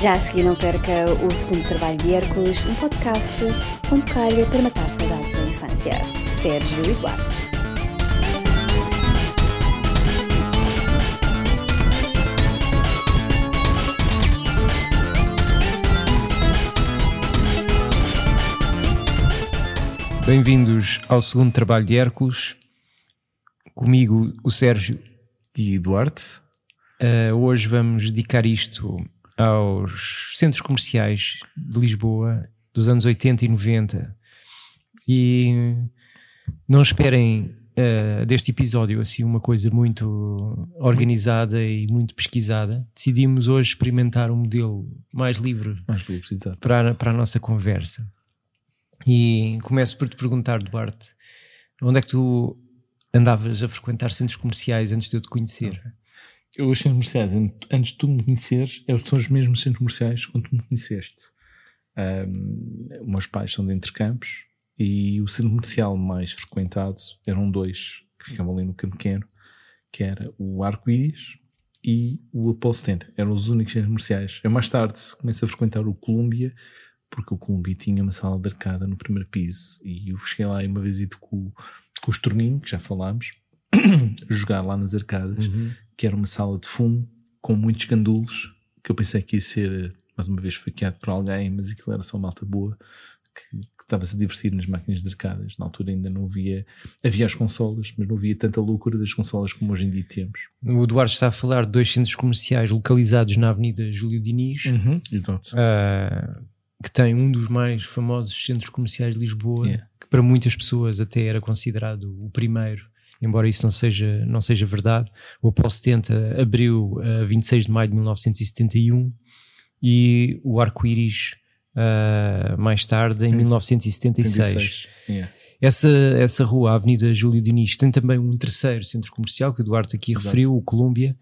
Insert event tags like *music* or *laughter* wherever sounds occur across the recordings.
Já a seguir não perca o segundo trabalho de Hércules, um podcast onde calha para matar saudades da infância. Sérgio e Duarte. Bem-vindos ao segundo trabalho de Hércules. Comigo, o Sérgio. E Duarte. Uh, hoje vamos dedicar isto aos centros comerciais de Lisboa dos anos 80 e 90. E não esperem uh, deste episódio assim uma coisa muito organizada e muito pesquisada. Decidimos hoje experimentar um modelo mais livre, mais livre para, para a nossa conversa. E começo por te perguntar, Duarte, onde é que tu andavas a frequentar centros comerciais antes de eu te conhecer? Os centros comerciais, antes de tu me conheceres, são os mesmos centros comerciais quando tu me conheceste. Um, meus pais são de Intercampos e o centro comercial mais frequentado eram dois que ficavam ali no Campo Pequeno, que era o Arco-Íris e o Apolo 70. Eram os únicos centros comerciais. Eu mais tarde comecei a frequentar o Colômbia porque o Colombi tinha uma sala de arcada no primeiro piso e eu cheguei lá uma vez com, com os torninhos, que já falámos, *coughs* jogar lá nas arcadas, uhum. Que era uma sala de fumo com muitos gandulos, que eu pensei que ia ser mais uma vez faqueado por alguém, mas aquilo era só uma malta boa que, estava-se a divertir nas máquinas de arcadas. Na altura ainda não havia, havia as consolas, mas não havia tanta loucura das consolas como hoje em dia temos. O Eduardo está a falar de dois centros comerciais localizados na Avenida Júlio Diniz. Uhum, exato. Uh, que tem um dos mais famosos centros comerciais de Lisboa, yeah. que para muitas pessoas até era considerado o primeiro, embora isso não seja, não seja verdade. O Apolo 70 abriu a uh, 26 de maio de 1971 e o Arco-Íris uh, mais tarde, em 1976. Yeah. Essa, essa rua, a Avenida Júlio Diniz, tem também um terceiro centro comercial que o Eduardo aqui Exato. referiu, o Colômbia,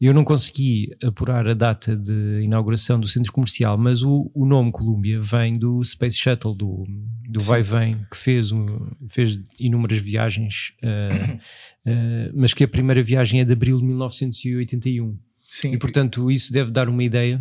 eu não consegui apurar a data de inauguração do centro comercial, mas o, o nome Columbia vem do Space Shuttle, do, do vai-vem, que fez, um, fez inúmeras viagens, uh, uh, *coughs* mas que a primeira viagem é de abril de 1981. Sim. E portanto, isso deve dar uma ideia,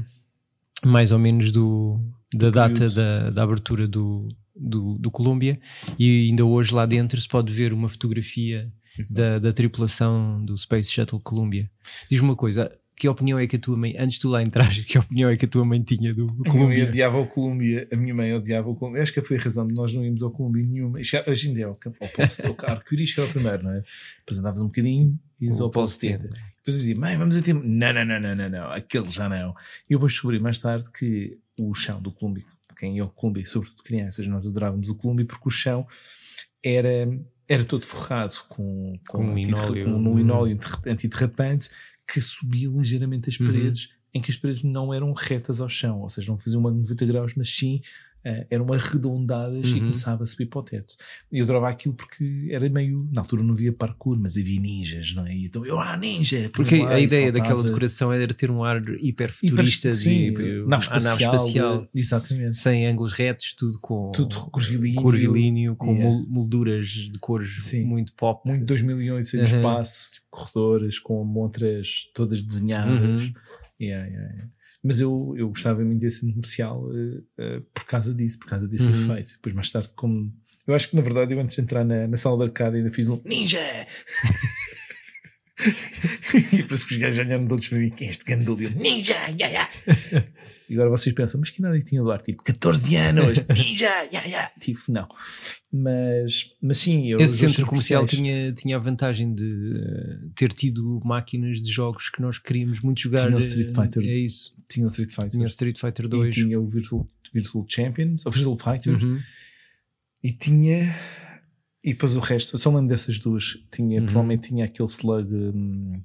mais ou menos, do, da data da, da abertura do, do, do Columbia. E ainda hoje lá dentro se pode ver uma fotografia da, da, tripulação do Space Shuttle Columbia. Diz-me uma coisa, que opinião é que a tua mãe, antes de tu lá entrares, *laughs* que opinião é que a tua mãe tinha do Columbia? A minha mãe odiava o Columbia, a minha mãe odiava o Columbia. Acho que foi a razão de nós não irmos ao Columbia nenhuma. Hoje ainda é o campo oposto, o Arco-Íris que era o primeiro, não é? Depois andavas um bocadinho e ias ao Apolo 70. Depois eu dizia, mãe, vamos a tempo. Não, não, não, não, não, não, aquele já não. E eu depois descobri mais tarde que o chão do Columbia, quem ia ao Columbia, sobretudo crianças, nós adorávamos o Columbia porque o chão era era todo forrado com, com, com, linóleo. com um linóleo antiderrapante que subia ligeiramente as uhum. paredes, uhum. em que as paredes não eram retas ao chão, ou seja, não faziam uma 90 graus, mas sim uh, eram arredondadas uhum. e começava a subir para o teto. E eu adorava aquilo porque era meio. Na altura não havia parkour, mas havia ninjas, não é? E então eu, ah, ninja! Porque a ideia saltava. daquela decoração era ter um ar hiper futurista hiper, de nave espacial, nave espacial de, exatamente. sem ângulos retos, tudo com tudo curvilíneo, curvilíneo com yeah. molduras de cores sim. muito pop. Muito 2008, sem uhum. espaço, corredores com montras todas desenhadas. Uhum. Yeah, yeah, yeah. Mas eu, eu gostava muito desse comercial uh, uh, por causa disso, por causa desse uhum. efeito. Depois, mais tarde, como. Eu acho que na verdade eu antes de entrar na, na sala de arcade ainda fiz um Ninja! *laughs* *laughs* e depois que os gajos olharam todos para mim, quem é este gandulho? Ninja! Yeah, yeah. *laughs* E agora vocês pensam, mas que idade é tinha o Duarte? Tipo, 14 anos, *laughs* ninja, yeah, yeah. Tipo, não. Mas, mas sim, eu, esse centro comercial tinha, tinha a vantagem de uh, ter tido máquinas de jogos que nós queríamos muito jogar. Tinha o Street eh, Fighter. É isso. Tinha o Street Fighter. Tinha o Street Fighter 2. E tinha o Virtual, Virtual Champions, o Virtual Fighter. Uhum. E tinha. E depois o resto, eu só lembro dessas duas. Tinha, uhum. Provavelmente tinha aquele slug. Um,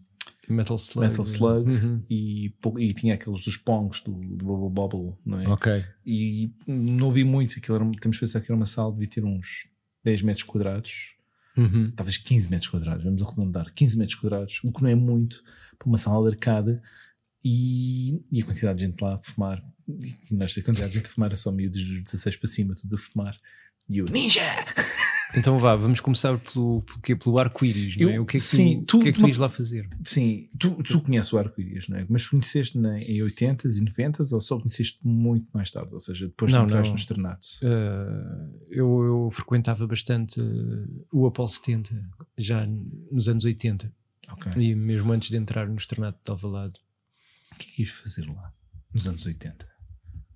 Metal Slug, Metal Slug uhum. e, e tinha aqueles dos Pongs do, do Bubble Bobble, não é? Ok. E não vi muito, aquilo era, temos que pensar que era uma sala, devia ter uns 10 metros quadrados, uhum. talvez 15 metros quadrados, vamos arredondar, 15 metros quadrados, o que não é muito para uma sala de arcada, e, e a quantidade de gente lá a fumar, e nós a quantidade de gente a fumar era só meio dos 16 para cima, tudo a fumar, e eu, ninja! *laughs* Então vá, vamos começar pelo, pelo, quê? pelo arco-íris, não é? O que é que sim, tu, tu, que é que tu ias lá fazer? Sim, tu, tu conheces o arco-íris, não é? Mas conheceste na, em 80s e 90s ou só conheceste muito mais tarde? Ou seja, depois não, de entraste no externato? Uh, eu, eu frequentava bastante uh, o Apolo 70, já nos anos 80. Okay. E mesmo antes de entrar no externato de Alvalade. O que é que ias fazer lá, nos anos 80?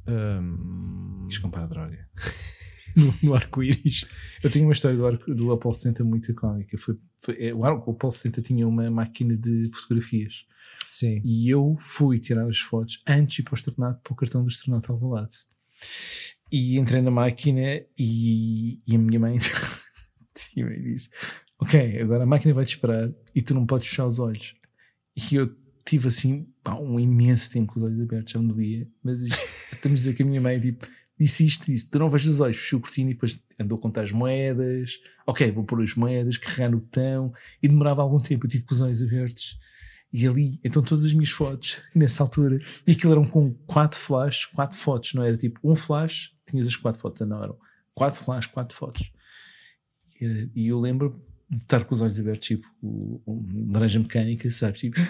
Um... Ias comprar droga? *laughs* *laughs* no, no arco-íris. Eu tenho uma história do, arco, do Apollo 70 muito cómica. Foi, foi, é, o Apollo 70 tinha uma máquina de fotografias. Sim. E eu fui tirar as fotos antes de ir para o externato, para o cartão do externato Alvalade. E entrei na máquina e, e a minha mãe, *laughs* a mãe disse: Ok, agora a máquina vai te esperar e tu não podes fechar os olhos. E eu tive assim pá, um imenso tempo com os olhos abertos, já me doía. Mas isto, *laughs* estamos a dizer que a minha mãe tipo, disse isto, disse, tu não vais os olhos, fechou o cortina e depois andou a contar as moedas, ok, vou pôr as moedas, carregar no botão, e demorava algum tempo, eu tive com os olhos abertos, e ali, então todas as minhas fotos, *laughs* nessa altura, e aquilo eram com quatro flashes, quatro fotos, não era tipo um flash, tinhas as quatro fotos, não eram quatro flashes, quatro fotos. E, e eu lembro estar com os olhos abertos, tipo, o laranja mecânica, sabes? Tipo,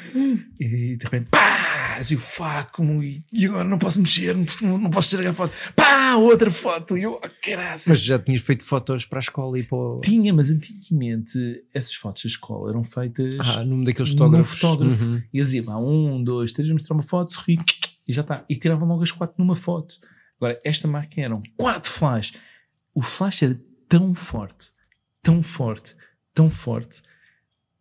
e de repente, pá! Assim, fuck, como, e agora não posso mexer, não posso, não posso estragar a foto, pá! Outra foto, e eu, oh, caraças. Mas já tinhas feito fotos para a escola e para o... Tinha, mas antigamente essas fotos da escola eram feitas. Ah, num daqueles fotógrafos. Num fotógrafo. Uhum. E dizia, vá, um, dois, três, mostrar uma foto, sorri, e já está. E tiravam logo as quatro numa foto. Agora, esta máquina eram quatro flash. O flash era tão forte, tão forte tão forte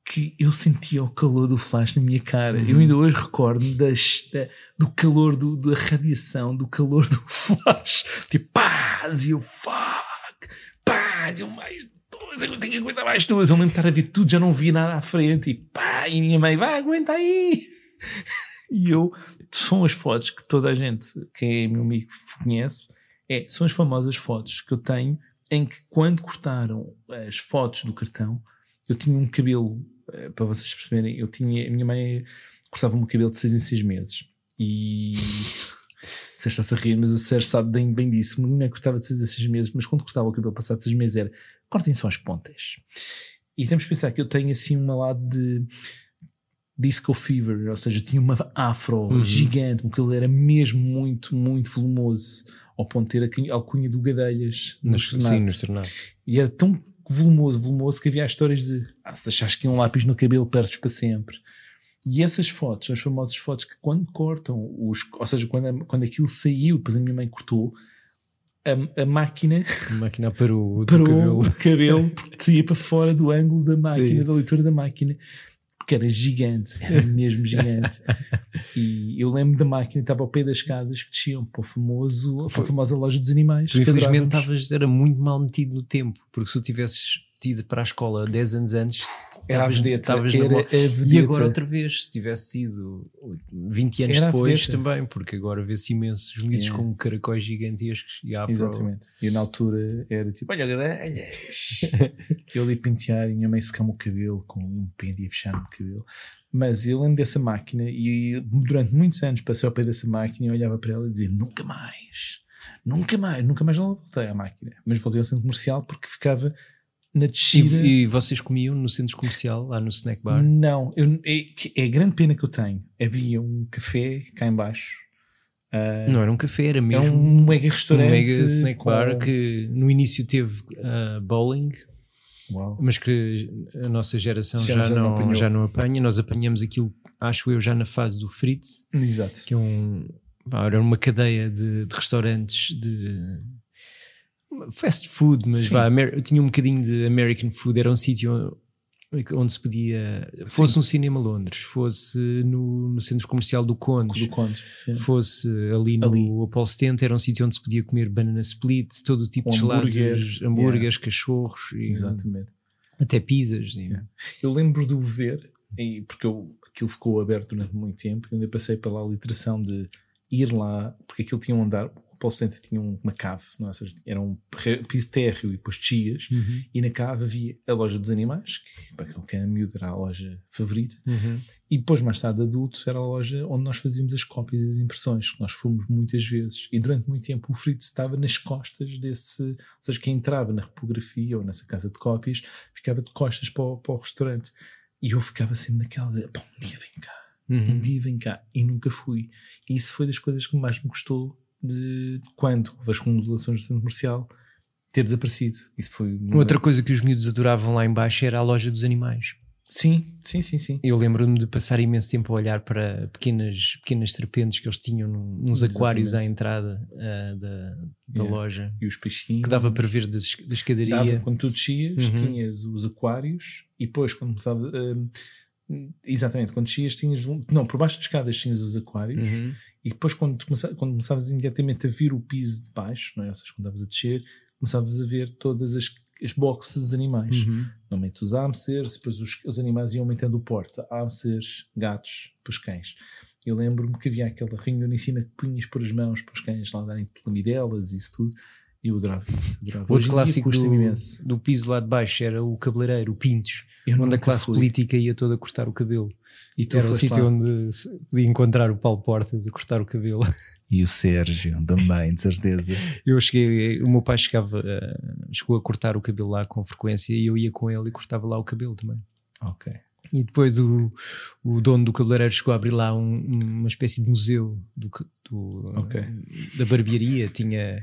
que eu sentia o calor do flash na minha cara. Uhum. Eu ainda hoje recordo das, da, do calor do, da radiação, do calor do *laughs* flash. Tipo, pá, e eu, fuck, pá, eu mais duas, eu tenho que aguentar mais duas. Eu lembro de estar a ver tudo, já não via nada à frente. E pá, e minha mãe, vai, aguenta aí. *laughs* E eu, são as fotos que toda a gente, que é meu amigo, conhece, é, são as famosas fotos que eu tenho em que quando cortaram as fotos do cartão, eu tinha um cabelo, eh, para vocês perceberem, eu tinha, a minha mãe cortava o meu cabelo de 6 em 6 meses. E *laughs* você está-se a rir, mas o Sérgio sabe bem, bem disso. Minha mãe cortava de 6 a 6 meses, mas quando cortava o cabelo passado de 6 meses era cortem só as pontas. E temos que pensar que eu tenho assim uma lado de disco fever, ou seja, eu tinha uma afro uhum. gigante, o cabelo era mesmo muito, muito volumoso ao ponto de ter a alcunha do Gadelhas no, Sim, no Estrenado. E era tão volumoso, volumoso, que havia histórias de ah, se deixares que um lápis no cabelo, perdes para sempre. E essas fotos, as famosas fotos que quando cortam, os, ou seja, quando, quando aquilo saiu, depois a minha mãe cortou, a, a máquina, a máquina parou, parou cabelo. o cabelo porque saía para fora do ângulo da máquina, Sim. da leitura da máquina porque era gigante, era *laughs* mesmo gigante. e eu lembro da máquina, estava ao pé das escadas que desciam para, o famoso, para a famosa loja dos animais. Tu, infelizmente, estavas, era muito mal metido no tempo, porque se tu tivesses ido para a escola 10 anos antes, era a vedeta, era. E agora outra vez, se tivesse sido 20 anos era depois também, porque agora vê-se imensos miúdos yeah. com caracóis gigantescos e há Exatamente. Pro... E na altura era tipo, olha, olha, *laughs* eu ali pentear e minha mãe secava o cabelo com um pente e fechar o cabelo. Mas eu lembro dessa máquina e durante muitos anos passei ao pé dessa máquina e olhava para ela e dizia, nunca mais. Nunca mais, nunca mais não voltei à máquina. Mas voltei ao centro comercial porque ficava na descida. E, e, vocês comiam no centro comercial, lá no snack bar? Não, eu, é, é a grande pena que eu tenho. Havia um café cá embaixo. Uh, não era um café, era mesmo. É um mega restaurante. Um mega snack com... bar que no início teve uh, bowling. Uau. Mas que a nossa geração já, já, não, não já não apanha. Nós apanhamos aquilo, acho eu, já na fase do Fritz. Exato. Que é um, era uma cadeia de, de restaurantes de fast food, mas vá, eu tinha um bocadinho de American food, era um sítio onde se podia, fosse Sim. no Cinema Londres, fosse no, no centro comercial do Conde, do Conde fosse ali no ali. Apollo 70, era um sítio onde se podia comer banana split, todo o tipo um de gelados, hambúrgueres, yeah. cachorros, e, exatamente, até pizzas. Yeah. Eu lembro de o ver, e, porque eu, aquilo ficou aberto durante muito tempo, e ainda passei pela literação de ir lá, porque aquilo tinha um andar, Paulo 70 tinha uma cave, não é? Ou seja, era um piso térreo e depois chias, Uhum. e na cave havia a loja dos animais, que para aquele que é miúdo era a loja favorita, Uhum. e depois, mais tarde, adulto, era a loja onde nós fazíamos as cópias e as impressões, que nós fomos muitas vezes. E durante muito tempo o Fritz estava nas costas desse. Ou seja, quem entrava na repografia ou nessa casa de cópias ficava de costas para o, para o restaurante. E eu ficava sempre naquela de, "Pá, um dia vem cá, um Uhum. dia vem cá. E nunca fui. E isso foi das coisas que mais me gostou de, quando as remodelações do centro comercial ter desaparecido. Isso foi. uma- Outra coisa que os miúdos adoravam lá embaixo era a loja dos animais. Sim, sim, sim, sim. Eu lembro-me de passar imenso tempo a olhar para pequenas, pequenas serpentes que eles tinham nos aquários à entrada ah, da, da loja, E os peixinhos. que dava para ver da, da escadaria. Dava, quando tu descias, Uhum. tinhas os aquários e depois quando começava. hum, exatamente, quando descias tinhas. um- Não, por baixo das escadas tinhas os aquários Uhum. e depois quando, tu começa- quando começavas imediatamente a vir o piso de baixo, não é? ou seja, quando estavas a descer, começavas a ver todas as, as boxes dos animais. Uhum. Normalmente os hamsters, depois os, os animais iam aumentando o porte. Hamsters, gatos, depois cães. Eu lembro-me que havia aquela ranhura em cima que punhas por as mãos para os cães lá darem lamidelas e isso tudo. E. Adorava. Hoje Outro clássico do, imenso. do piso lá de baixo era o cabeleireiro, o Pintos, Eu onde a classe fui. política ia toda cortar o cabelo. E tu Era o sítio onde podia encontrar o Paulo Portas a cortar o cabelo. *laughs* E o Sérgio também, de certeza. Eu cheguei, o meu pai chegava, eh, chegou a cortar o cabelo lá com frequência e eu ia com ele e cortava lá o cabelo também. ok. E depois o, o dono do cabeleireiro chegou a abrir lá um- uma espécie de museu do, do- Ok. da barbearia. Tinha,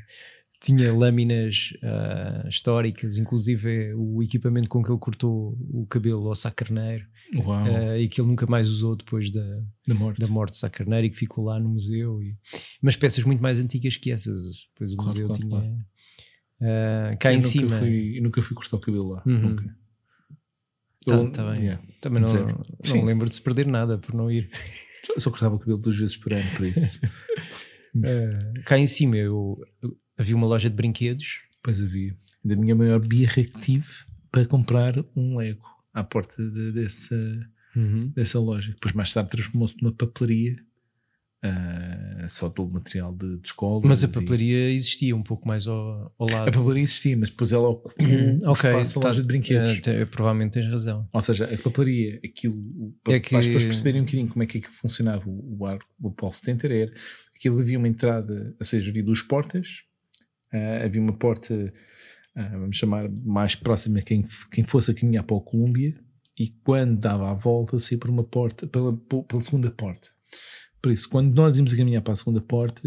tinha lâminas ah, históricas, inclusive o equipamento com que ele cortou o cabelo ao Sá Carneiro ah, e que ele nunca mais usou depois da, da morte. da morte de Sá Carneiro e que ficou lá no museu. E, mas peças muito mais antigas que essas. Depois o Claro, museu claro, tinha. claro. ah, cá eu em nunca cima. Fui, eu nunca fui cortar o cabelo lá. Uhum. Nunca. Tá- Eu- tá bem. yeah. Também não, não Sim. lembro de se perder nada por não ir. Eu só cortava o cabelo duas vezes por ano, por isso. Uh, *laughs* cá em cima eu, eu- havia uma loja de brinquedos. Depois havia. Da minha maior birra que tive para comprar um Lego à porta de- dessa, dessa loja. Depois, mais tarde, transformou-se numa papelaria ah, só de material de, de escola. Mas a papelaria existia um pouco mais ao, ao lado. A papelaria existia, mas depois ela ocupou Hum, o ok, espaço da tá- loja de brinquedos. eh, te- provavelmente tens razão. Ou seja, a papelaria, aquilo, para É que- as pessoas perceberem um bocadinho como é que aquilo funcionava, o, o, o Paul 70 era, aquilo havia uma entrada, ou seja, havia duas portas, ah, havia uma porta, ah, vamos chamar, mais próxima a quem, quem fosse a caminhar para o Colômbia, e quando dava a volta, saía por uma porta, pela, pela segunda porta. Por isso, quando nós íamos a caminhar para a segunda porta,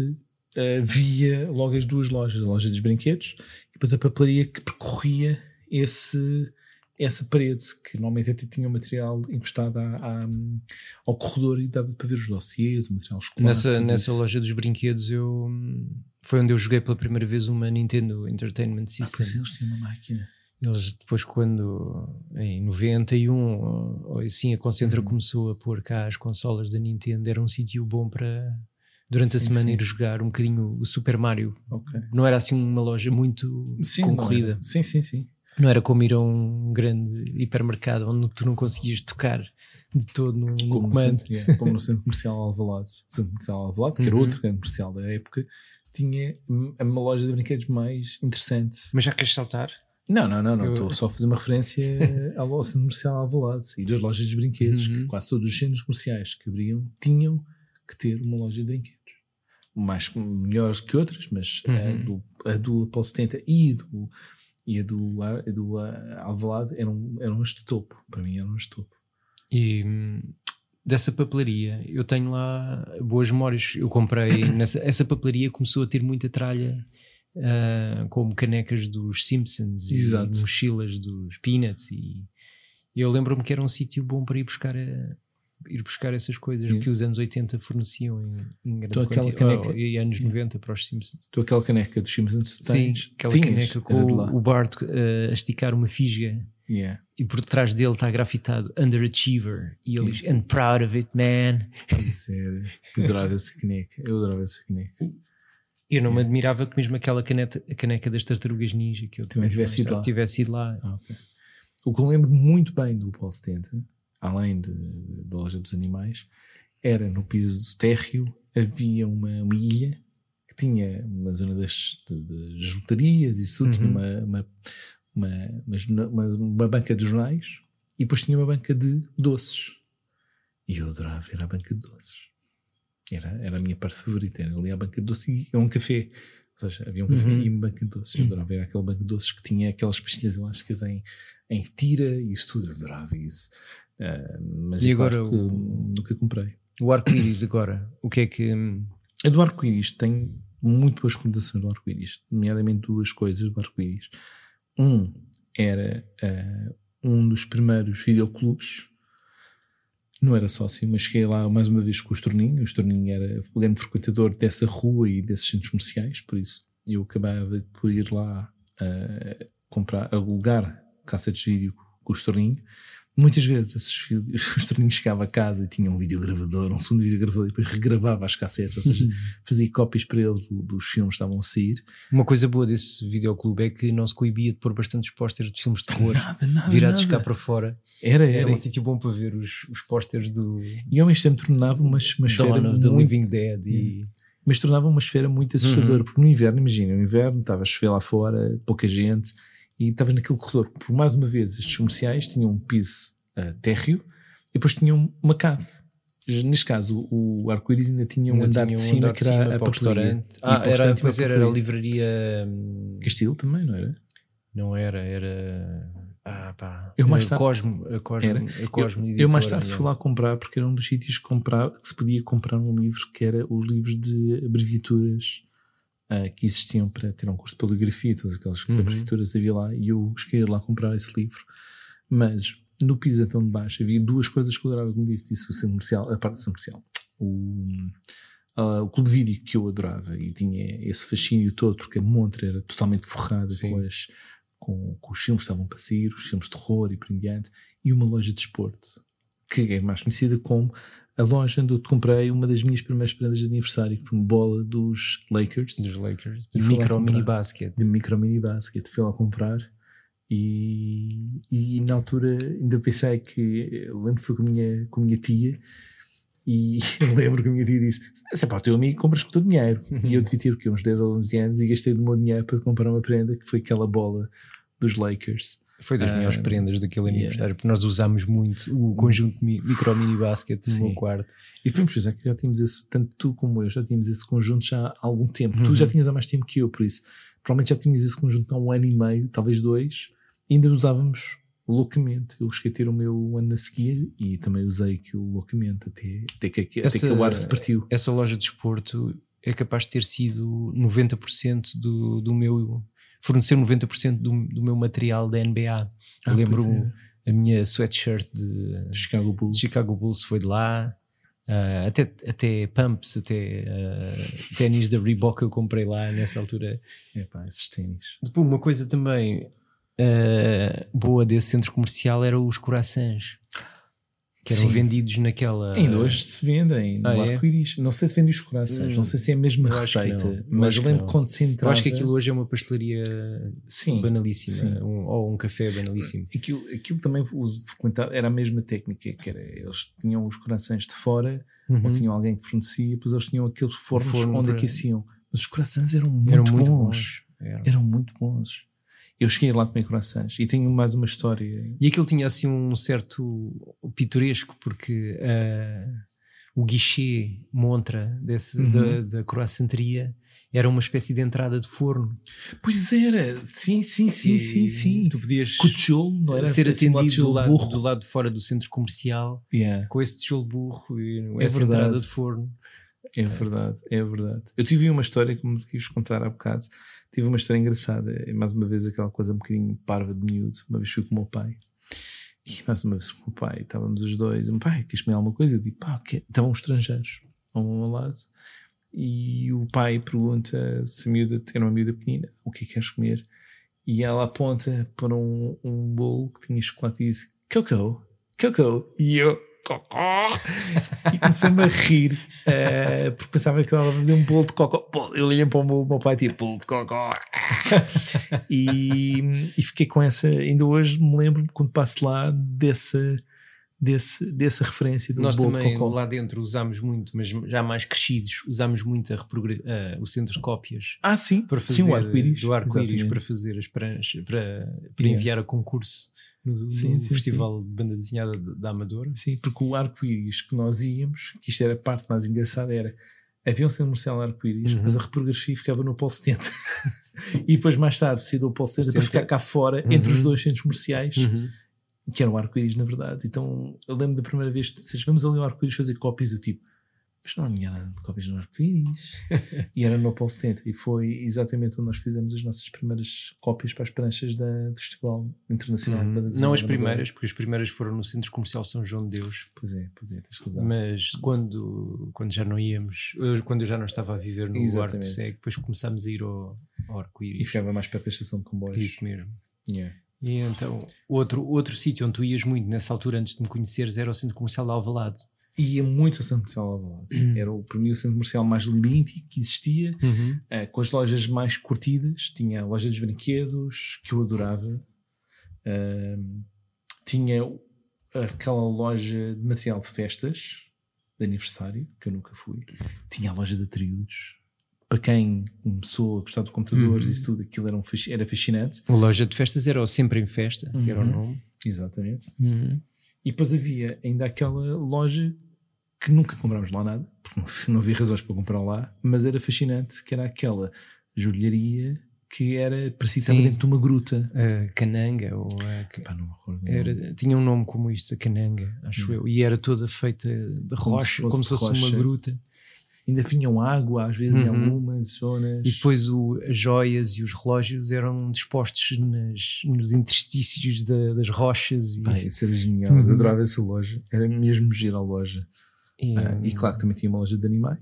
ah, via logo as duas lojas, a loja dos brinquedos e depois a papelaria que percorria esse, essa parede, que normalmente até tinha o material encostado à- à- ao corredor e dava para ver os dossiês, o material escolar. Nessa, nessa loja dos brinquedos eu foi onde eu joguei pela primeira vez uma Nintendo Entertainment Ah, System. pois eles tinham uma máquina. Eles depois quando em 91 ou ou assim a Concentra Uhum. começou a pôr cá as consolas da Nintendo, era um sítio bom para durante a Sim, semana sim. ir jogar um bocadinho o Super Mario. Ok. Não era assim uma loja muito Sim, concorrida. era. Sim, sim, sim. Não era como ir a um grande hipermercado onde tu não conseguias tocar de todo no, no Como comando. centro, yeah, como no centro comercial Alvalade. O centro comercial Alvalade, que era Uhum. outro grande comercial da época, tinha uma loja de brinquedos mais interessante. Mas já queres saltar? Não, não, não, não. Estou só a fazer uma referência *laughs* ao centro comercial Alvalade e das lojas de brinquedos, Uhum. que quase todos os centros comerciais que abriam tinham que ter uma loja de brinquedos. Mais melhores que outras, mas a Uhum. do, a do Apolo 70 e, do, e a do, a do ah, Alvalade eram, eram as de topo. Para mim eram as de topo. E hum, dessa papelaria eu tenho lá boas memórias. Eu comprei *coughs* nessa essa papelaria começou a ter muita tralha. ah, como canecas dos Simpsons Exato. e mochilas dos Peanuts e eu lembro-me que era um sítio bom para ir buscar a- ir buscar essas coisas Yeah. que os anos 80 forneciam em, em grande Então aquela quantidade caneca- Oh, e anos 90 para os Simpsons Tu aquela caneca dos Simpsons Sim, tens? aquela Tinhas? caneca com o, o Bart eh, a esticar uma fisga Yeah. e por trás dele está grafitado Underachiever e ele diz And proud of it, man. Sério. Eu adorava essa caneca. Eu adorava essa caneca. Eu não me admirava que mesmo aquela caneta, a caneca das tartarugas ninja que eu Também tivesse ido lá. tivesse ido lá. Ah, ok. O que eu lembro muito bem do Paulo 70, além de, da loja dos animais, era no piso térreo havia uma, uma ilha que tinha uma zona das de, de e isso, uhum. tinha uma, uma, uma, uma, uma banca de jornais e depois tinha uma banca de doces. E eu adorava ir à banca de doces. Era, era a minha parte favorita, era ali à banca de doces e um café. Ou seja, havia um café uhum. e uma banca de doces. Eu adorava ir àquela banca de doces que tinha aquelas pastilhas elásticas em, em tira e isso tudo. Eu adorava isso. Uh, mas e é agora claro que o, nunca comprei. O arco-íris agora, o que é que. A do arco-íris tem muito boas recordações do arco-íris, nomeadamente duas coisas do arco-íris. Um era uh, um dos primeiros videoclubes não era sócio, mas cheguei lá mais uma vez com o Estorninho. O Estorninho era o grande frequentador dessa rua e desses centros comerciais, por isso eu acabava por ir lá uh, comprar, alugar cassetes de vídeo com o Estorninho Muitas vezes esses filhos, *laughs* os torninhos chegava a casa e tinha um videogravador, um segundo videogravador, e depois regravava as cassetes, ou seja, fazia cópias para eles dos filmes que estavam a sair. Uma coisa boa desse videoclube é que não se coibia de pôr bastantes pósteres de filmes de terror nada, nada, virados nada. cá para fora. Era, era. Era um sítio bom para ver os, os pósteres do. E ao mesmo tempo tornava uma, uma esfera. Dawn of the Living Dead e. Mas tornava uma esfera muito assustadora, uhum. porque no inverno, imagina, no inverno estava a chover lá fora, pouca gente e estavas naquele corredor. Por mais uma vez, estes comerciais tinham um piso uh, térreo e depois tinham uma cave. Neste caso, o, arco-íris ainda tinha um ainda andar tinha de cima que era a restaurante. Ah, era, depois era a livraria hum, Castilho também, não era? Não era, era. Ah, pá. Eu mais tarde, Cosmo, a Cosmo, era. A Cosmo eu, eu, mais tarde fui lá comprar porque era um dos sítios que, comprar, que se podia comprar um livro que era os livros de abreviaturas uh, que existiam para ter um curso de poligrafia, todas aquelas uhum. abreviaturas havia lá e eu cheguei lá comprar esse livro. Mas no piso tão de baixo havia duas coisas que eu adorava, como disse, disse o centro comercial, a parte do centro comercial. O, uh, o clube de vídeo que eu adorava e tinha esse fascínio todo, porque a montra era totalmente forrada com, as, com, com, os filmes que estavam para sair, os filmes de terror e por em diante, e uma loja de esporte, que é mais conhecida como a loja onde eu comprei uma das minhas primeiras prendas de aniversário, que foi uma bola dos Lakers. Dos Lakers. De micro mini basket. De micro mini basket. Fui lá comprar e, e na altura ainda pensei que lembro que foi com a minha, com a minha tia e *laughs* lembro que a minha tia disse: Se é para o teu amigo, compras com o teu dinheiro. e eu devia ter o quê? uns 10 ou 11 anos e gastei o meu dinheiro para comprar uma prenda que foi aquela bola dos Lakers. Foi das melhores ah, prendas daquele yeah. aniversário, porque nós usámos muito o conjunto micro mini basket no meu quarto. E fomos pensar que já tínhamos esse, tanto tu como eu, já tínhamos esse conjunto já há algum tempo. Uhum. Tu já tinhas há mais tempo que eu, por isso provavelmente já tinhas esse conjunto há um ano e meio, talvez dois ainda usávamos loucamente. Eu cheguei a ter o meu ano a seguir e também usei aquilo loucamente até, até, que, essa, até que o ar se partiu. Essa loja de esporto é capaz de ter sido 90% do, do meu. Fornecer 90% do, do meu material da NBA. Ah, Eu lembro é. a minha sweatshirt de Chicago Bulls, Chicago Bulls foi de lá. Uh, até, até pumps, até uh, ténis da Reebok eu comprei lá nessa altura. É pá, esses ténis. Depois, uma coisa também uh, boa desse centro comercial eram os corações que eram Sim. vendidos naquela. Ainda hoje se vendem no ah, é? arco-íris. Não sei se vendem os corações, hum, não sei se é a mesma receita, mas lembro quando se entrava. Eu acho que aquilo hoje é uma pastelaria sim, banalíssima, sim. Um, ou um café banalíssimo. Aquilo, aquilo também frequentava, era a mesma técnica, que era eles tinham os corações de fora, uhum. ou tinham alguém que fornecia, depois eles tinham aqueles fornos Forno onde para... aqueciam. Mas os corações eram muito eram bons. Muito bons. Eram. eram muito bons. Eu cheguei lá comer croissants e tenho mais uma história. E aquilo tinha assim um certo pitoresco, porque uh, o guichê montra desse, uhum. da, da croissanteria era uma espécie de entrada de forno. Pois era, sim, sim, sim, sim, sim. Tu podias não era? ser atendido do lado, do lado de fora do centro comercial yeah. com esse tijolo burro e é essa verdade. entrada de forno. É verdade, é verdade. Eu tive uma história que me quis contar há bocado tive uma história engraçada. É mais uma vez aquela coisa um bocadinho parva de miúdo. Uma vez fui com o meu pai. E mais uma vez com o meu pai, estávamos os dois. O meu pai quis comer alguma coisa. Eu digo, pá, o quê? Estavam estrangeiros ao lado. E o pai pergunta se a miúda, era uma miúda pequenina, o que é que queres comer? E ela aponta para um, um bolo que tinha chocolate e diz, Coco, Coco. E eu, cocó. E comecei-me a rir, uh, porque pensava que ela havia um bolo de cocó. Eu olhei para o meu, meu pai tipo, bolo de cocó. e, e fiquei com essa. Ainda hoje me lembro, quando passo lá, dessa, desse, dessa referência do Nós bolo também de cocó. lá dentro usámos muito, mas já mais crescidos, usámos muito a ah, o centro de cópias Ah, sim, para fazer sim, o arco-íris. do arco-íris Exatamente. para fazer as pranchas, para, para Yeah. enviar a concurso no, Sim, no sim, Festival de Banda Desenhada da Amadora. Sim, porque o arco-íris que nós íamos, que isto era a parte mais engraçada, era havia um centro comercial arco-íris, Uhum. mas a reprografia ficava no Polo 70. *laughs* e depois, mais tarde, saiu do Polo 70 para 70. ficar cá fora, entre os Uhum. dois centros comerciais, Uhum. que era o arco-íris, na verdade. Então, eu lembro da primeira vez que disseste, vamos ali ao arco-íris fazer cópias, eu tipo, mas não tinha nada de cópias no arco-íris. *laughs* e era no Polo 70. E foi exatamente onde nós fizemos as nossas primeiras cópias para as pranchas da, do Festival Internacional. Desenhada Não as primeiras, porque as primeiras foram no Centro Comercial São João de Deus. Pois é, pois é, tens razão. Mas quando, quando já não íamos, quando eu já não estava a viver no Arco Exatamente. Seg, depois começámos a ir ao, ao E Arco-Íris. ficava mais perto da estação de comboios. Isso mesmo. Yeah. E então, outro, outro sítio onde tu ias muito nessa altura, antes de me conheceres, era o Centro Comercial de Alvalade. Ia muito ao centro comercial Alvalade. Uhum. Era o, para mim o centro comercial mais labiríntico que existia, eh, com as lojas mais curtidas. Tinha a loja dos brinquedos, que eu adorava. Ahm, tinha aquela loja de material de festas, de aniversário, que eu nunca fui. Tinha a loja de atributos. Para quem começou a gostar de computadores Uhum. e tudo, aquilo era, um era fascinante. A loja de festas era o Sempre em Festa, que era o Uhum. nome. Exatamente. E depois havia ainda aquela loja que nunca comprámos lá nada, porque não, *laughs* não havia razões para comprar lá, mas era fascinante, que era aquela joalharia que era, Sim. dentro de uma gruta. A Cananga, ou a, Pá, não recordo. era, tinha um nome como isto, a Cananga, acho Hum. eu. E era toda feita de Como se rocha, fosse como se fosse uma rocha. gruta. Ainda tinham água, às vezes, em Uhum. algumas zonas. E depois o, as joias e os relógios eram dispostos nas, nos interstícios da- das rochas. E, Pá, isso era genial. Uhum. Eu adorava essa loja. Era mesmo gira a loja. E, Ah, e claro que também tinha uma loja de animais,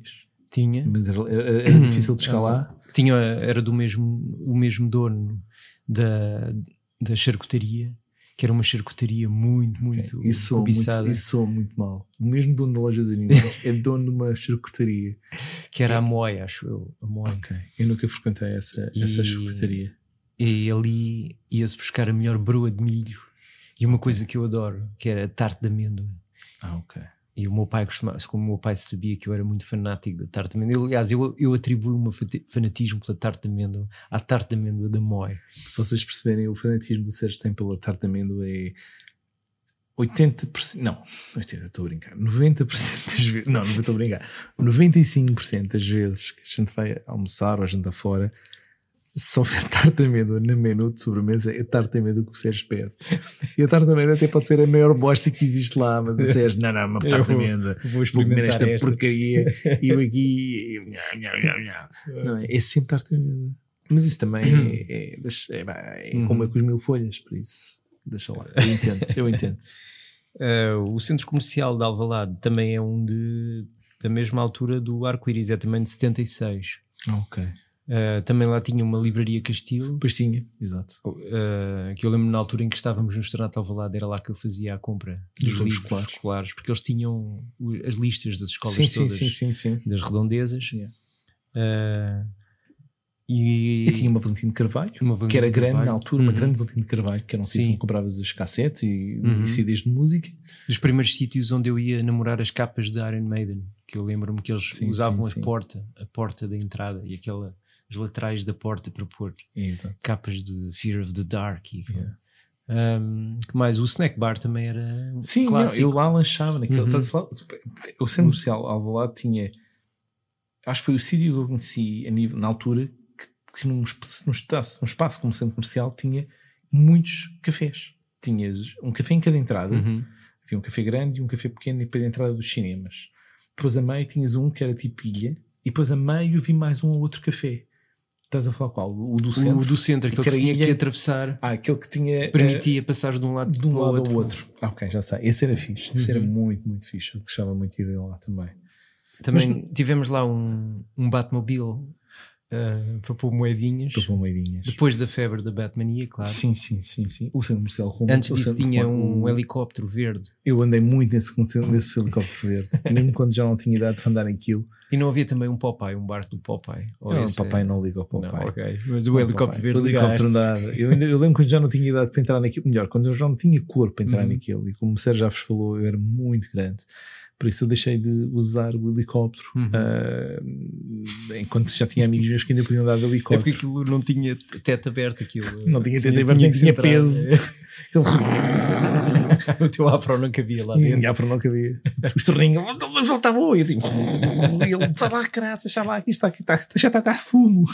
tinha. mas era, era- era *clears throat* difícil de escalar. tinha era do mesmo o mesmo dono da, da charcutaria que era uma charcutaria muito muito Ok, Isso soa muito, cobiçada isso muito mal. O mesmo dono da loja de animais é dono de uma charcutaria. *laughs* que era a Moy acho eu a Moy Ok. Eu nunca frequentei essa, E- essa charcutaria. e ali ia-se buscar a melhor broa de milho e uma coisa que eu adoro que era tarte de amêndoa Ah, ok. E o meu pai costumava, como o meu pai sabia que eu era muito fanático da tarte de amêndoa, aliás, eu, eu atribuo o meu fanatismo pela tarte de amêndoa à tarte de amêndoa da. Para vocês perceberem, o fanatismo do Sérgio tem pela tarte de amêndoa é 80%, não, 80, estou a brincar, 90% das vezes, não, não estou a brincar, 95% das vezes que a gente vai almoçar ou jantar fora, se houver *laughs* tarte de amêndoa na menu de sobremesa, é tarte de amêndoa que o Sérgio pede. E a tarte de amêndoa até pode ser a maior bosta que existe lá, mas o Sérgio, não, não, uma vou- amêndoa. Vou Vou experimentar comer esta esta. porcaria e eu aqui. e-. *laughs* Não é? Sempre tarte de amêndoa. Mas isso também é, é, é, é Uhum. como é com os mil folhas, por isso. Deixa lá. Eu entendo, eu entendo. Uh, *laughs* o centro comercial de Alvalade também é um de, da mesma altura do Arco-Íris, é também de 76. ok. Uh, também lá tinha uma livraria Castilho, Pois tinha, exato. uh, que eu lembro na altura em que estávamos no Estranado de Alvalade, era lá que eu fazia a compra Dos dos livros escolares. escolares. porque eles tinham as listas das escolas Sim, todas sim, sim, sim. das redondezas. Yeah. Uh, e, E tinha uma Valentim de Carvalho, que era grande Carvalho. na altura, uma Uhum. grande Valentim de Carvalho, que era um sítio Sim. onde compravas as cassetes e, Uhum. e CDs de música. dos primeiros sítios onde eu ia namorar as capas de Iron Maiden, que eu lembro-me que eeles Sim, usavam sim, a sim. porta, a porta da entrada e aquela as laterais da porta para pôr Exato. capas de Fear of the Dark e. Yeah. Um, que mais? O snack bar também era um Sim, não, eu lá lanchava naquele. Uhum. estás a falar- o centro comercial Alvalade tinha. Acho que foi o sítio que eu conheci a nível, na altura que, que num, num espaço, num espaço como centro comercial tinha muitos cafés. Tinhas um café em cada entrada. Uhum. Havia um café grande e um café pequeno para a entrada dos cinemas. Depois a meio tinhas um que era tipo ilha. E depois a meio havia mais um ou outro café. Estás a falar qual? O do centro? O do centro, aquele Que que, tinha que atravessar, Ah, aquele que tinha. eh, permitia passar de um lado, de um para o lado outro. ao outro. Ah, ok, já sei. Esse era fixe. Esse era Uhum. muito, muito fixe. Eu gostava muito de ir lá também. Também tivemos lá um, um Batmobile uh, para pôr moedinhas. Moedinhas. Depois da febre da Batmania, claro. Sim, sim, sim, sim. O centro comercial Roma. Antes disso tinha um o... helicóptero verde. Eu andei muito nesse, nesse helicóptero verde, *laughs* mesmo quando já não tinha idade para andar naquilo. E não havia também um Popeye, um barco do Popeye? não, o Popeye é... não liga ao Popeye. Não, okay. Mas o helicóptero verde. O helicóptero. Eu, ainda, eu lembro quando já não tinha idade para entrar naquilo. Melhor, quando eu já não tinha cor para entrar uhum. naquilo. E como o Sérgio já vos falou, eu era muito grande. Por isso eu deixei de usar o helicóptero uhum. uh, enquanto já tinha amigos meus que ainda podiam dar de helicóptero. É porque aquilo não tinha teto aberto, aquilo. Não tinha teto aberto, nem tinha peso. *laughs* *laughs* o teu afro não cabia lá dentro. O afro não cabia. Os torrinhos, vou. E eu tipo, *laughs* ele, sai lá, graças, sai lá, aqui está, aqui está, já está a dar fumo.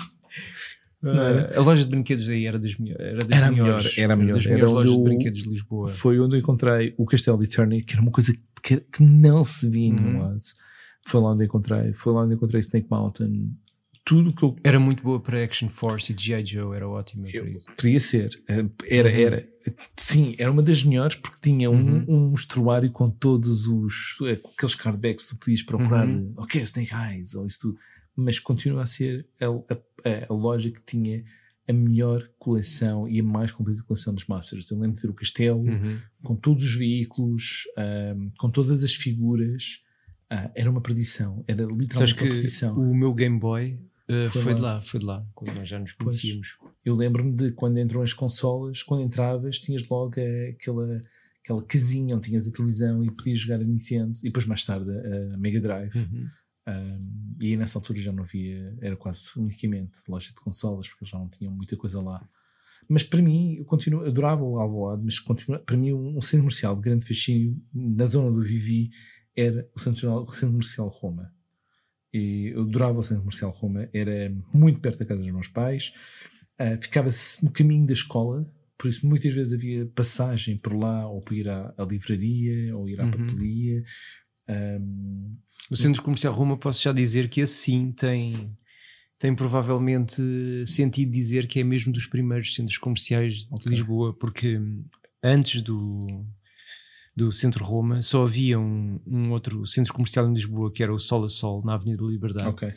Uh, a loja de brinquedos aí era das, melhor, era das era melhores, melhor, era melhor. Das melhores lojas de brinquedos de Lisboa. Foi onde eu encontrei o Castelo de Eternia, que era uma coisa que, que não se via em nenhum uhum. lado. Foi lá onde encontrei, foi lá onde encontrei Snake Mountain. Tudo que eu. Era muito boa para Action Force e G.I. Joe, era ótima isso. Podia ser. Eh, era, uhum. era. Sim, era uma das melhores porque tinha um, uhum. um mostruário com todos os. Eh, aqueles cardbacks que tu podias procurar. Uhum. Ok, Snake Eyes, ou isso tudo mas continua a ser a, a, a, loja que tinha a melhor coleção e a mais completa coleção dos Masters. Eu lembro de ver o castelo uhum. com todos os veículos, um, com todas as figuras. Uh, era uma perdição, era literalmente uma perdição. O meu Game Boy uh, foi, foi de lá, foi de lá, quando nós já nos conhecíamos. Pois, eu lembro-me de quando entram as consolas, quando entravas, tinhas logo aquela, aquela casinha onde tinhas a televisão e podias jogar a Nintendo, e depois mais tarde a Mega Drive. Uhum. Um, e nessa altura já não havia, era quase unicamente loja de consolas, porque já não tinham muita coisa lá. Mas para mim, eu continuo, adorava o Alvalade, mas continua, para mim um, um, centro comercial de grande fascínio, na zona do Vivi, era o centro, o centro comercial Roma. E eu adorava o centro comercial Roma, era muito perto da casa dos meus pais, uh, ficava-se no caminho da escola, por isso muitas vezes havia passagem por lá, ou para ir à, à livraria, ou ir à uhum. papelaria. Um, o Centro Comercial Roma, posso já dizer que assim tem, tem provavelmente sentido dizer que é mesmo dos primeiros centros comerciais okay. de Lisboa, porque antes do, do Centro Roma só havia um, um, outro centro comercial em Lisboa que era o Sol a Sol, na Avenida da Liberdade. Okay.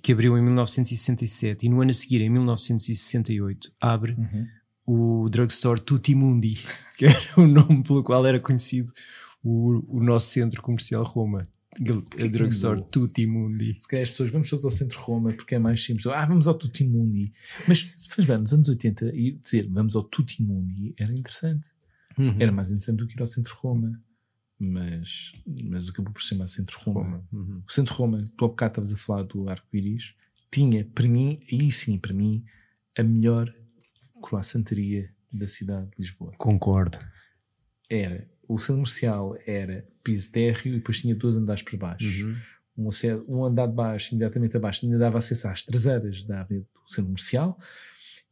Que abriu em 1967 e no ano a seguir, em 1968, abre uhum. o drugstore Tutti Mundi, *laughs* que era o nome pelo qual era conhecido o, o nosso centro comercial Roma drugstore Tutti Mundi. Se calhar as pessoas vamos todos ao centro Roma porque é mais simples. Ah, vamos ao Tutti Mundi. Mas se faz bem, nos anos 80, e dizer vamos ao Tutti Mundi era interessante. Uhum. Era mais interessante do que ir ao centro Roma. Mas, mas acabou por ser mais centro Roma. Roma. Uhum. O centro Roma, tu há bocado estavas a falar do arco-íris, tinha para mim, aí sim para mim, a melhor croissanteria da cidade de Lisboa. Concordo. Era o centro comercial era piso térreo e depois tinha dois andares por baixo. Uhum. Um, um, andar de baixo, imediatamente abaixo, ainda dava acesso às traseiras da avenida do centro comercial.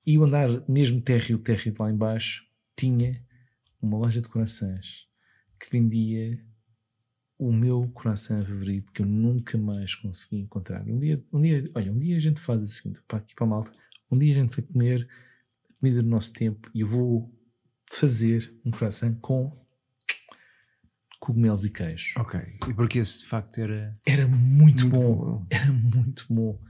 E o andar, mesmo térreo, térreo de lá embaixo, tinha uma loja de corações que vendia o meu coração favorito que eu nunca mais consegui encontrar. Um dia, um dia, olha, um dia a gente faz o seguinte, para aqui para a malta, um dia a gente vai comer a comida do nosso tempo e eu vou fazer um coração com cogumelos e queijo. Ok. E porque esse de facto era. Era muito, muito bom. bom. *laughs* Era muito bom.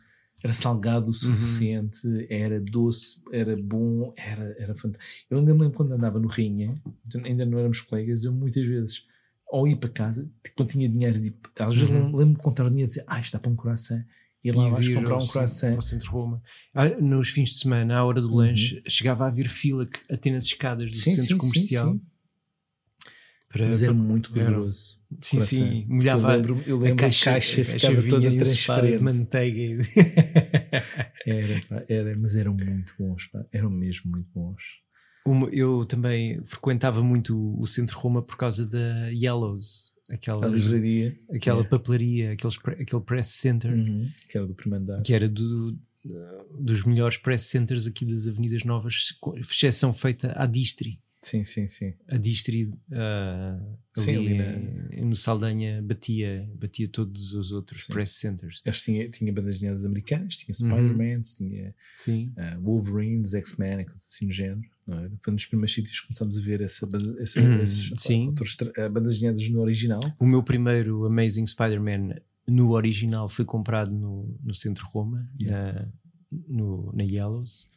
Era salgado o uhum. suficiente, uhum. era doce, era bom, era, era fantástico. Eu ainda me lembro quando andava no Rinha, ainda não éramos colegas, eu muitas vezes, ao ir para casa, quando tinha dinheiro, tipo, às vezes uhum. lembro-me de contar o dinheiro e dizer, ah, está para um coração. E lá vais comprar um croissant. Ao centro Roma. Ah, nos fins de semana, à hora do uhum. lanche, chegava a haver fila até nas escadas do sim, centro sim, comercial. Sim, Mas era muito gorduroso. Sim, sim, molhava eu lembro, eu lembro a caixa, a caixa, ficava toda transparente. De manteiga. *laughs* era, pá, era, mas eram muito bons, pá, eram mesmo muito bons. eu também frequentava muito o centro Roma por causa da Yellows, aquela livraria, aquela é. papelaria, aqueles, aquele press center, uhum, que era do primeiro andar, que era do, dos melhores press centers aqui das Avenidas Novas, exceção feita à Distri. Sim, sim, sim. A Distri uh, sim, ali, ali na... no Saldanha batia, batia todos os outros sim. press centers. Eles tinha, tinha bandas desenhadas americanas, tinha Spider-Man, uhum. tinha sim. Uh, Wolverine, X-Men, assim no género. É? Foi um dos primeiros sítios que começámos a ver essa, essa, uhum, esses, sim. Outros, uh, bandas desenhadas no original. O meu primeiro Amazing Spider-Man no original foi comprado no, no centro Roma, yeah. no, na Yellows.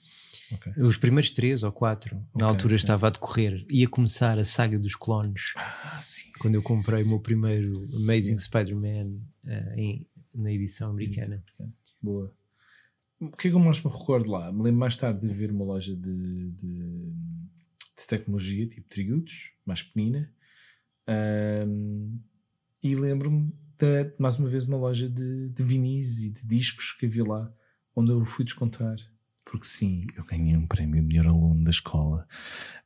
Okay. Os primeiros três ou quatro, okay, na altura okay. estava a decorrer, ia começar a saga dos clones. Ah, sim, quando sim, eu comprei sim, o meu primeiro Amazing Spider-Man uh, na edição americana. Boa. O que é que eu mais me recordo lá? Me lembro mais tarde de ver uma loja de, de, de tecnologia, tipo tributos, mais pequenina. Um, e lembro-me de, mais uma vez, uma loja de, de vinis e de discos que havia lá, onde eu fui descontar. Porque sim, eu ganhei um prémio de melhor aluno da escola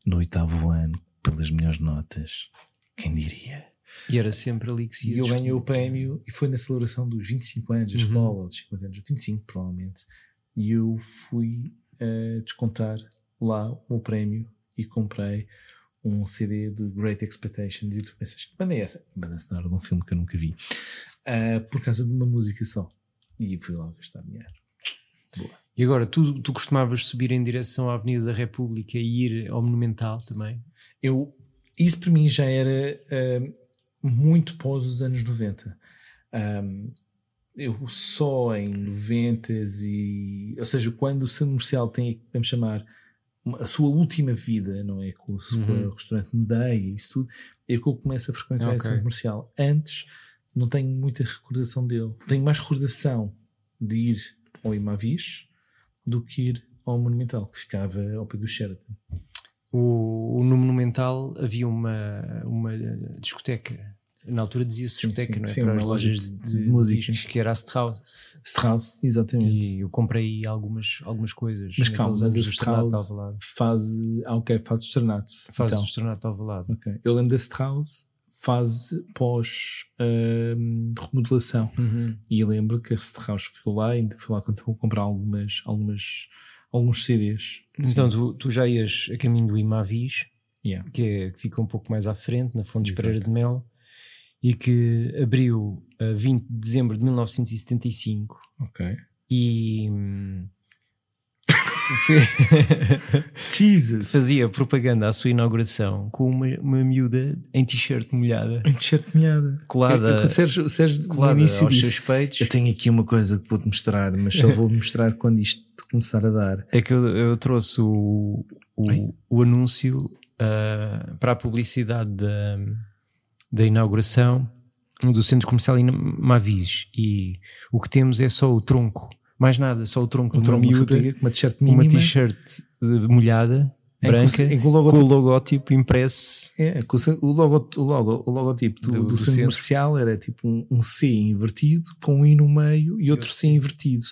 no oitavo ano, pelas melhores notas. Quem diria? E era sempre ali que se ia. E eu ganhei o prémio e foi na celebração dos 25 anos da uhum. escola, ou dos 50 anos, 25 provavelmente. E eu fui uh, descontar lá o prémio e comprei um CD de Great Expectations. E tu pensas, que banda é essa? Banda sonora de um filme que eu nunca vi. Uh, por causa de uma música só. E fui lá gastar dinheiro. Boa. E agora, tu, tu costumavas subir em direção à Avenida da República e ir ao Monumental também? Eu, isso para mim já era. Uh, muito pós os anos 90. Um, eu só em 90 e. Ou seja, quando o centro comercial tem, vamos chamar, a sua última vida, não é? Com o, uhum. restaurante Medeia e isso tudo, é que eu começo a frequentar okay. o centro comercial. Antes, não tenho muita recordação dele. Tenho mais recordação de ir ao Imavis do que ir ao Monumental, que ficava ao pé do Sheraton. O, o, no Monumental havia uma, uma discoteca na altura dizia-se discoteca, não é? Sim, Para as lojas de, de músicas. Que era a Strauss. Strauss, exatamente. E eu comprei algumas, algumas coisas. Mas calma, mas a Strauss faz. Ah, ok, faz o Externato. Faz então. o Externato ao lado. Ok. Eu lembro da Strauss fase pós uh, remodelação. Uhum. E lembro que a Strauss ficou lá e fui lá comprar algumas, algumas, alguns CDs. Então tu, tu, já ias a caminho do Imavis, yeah. que, é, que fica um pouco mais à frente, na Fontes Pereira de Mel e que abriu a 20 de dezembro de 1975. Ok. E. *laughs* Jesus. fazia propaganda à sua inauguração com uma, uma miúda em t-shirt molhada. Em t-shirt molhada. Colada. É, é o Sérgio, o Sérgio colada no início aos disse, seus peitos. Eu tenho aqui uma coisa que vou-te mostrar, mas só vou mostrar quando isto começar a dar. É que eu, eu trouxe o, o, o anúncio uh, para a publicidade da da inauguração do centro comercial em Mavis e o que temos é só o tronco, mais nada, só o tronco um de uma miúda, uma t-shirt mínima, uma t-shirt molhada, é branca, com, com, o logótipo, com, o logótipo, impresso. É, com o, logo, o, logo, o logotipo do, do, do, centro, centro comercial era tipo um, um, C invertido com um I no meio e outro C invertido.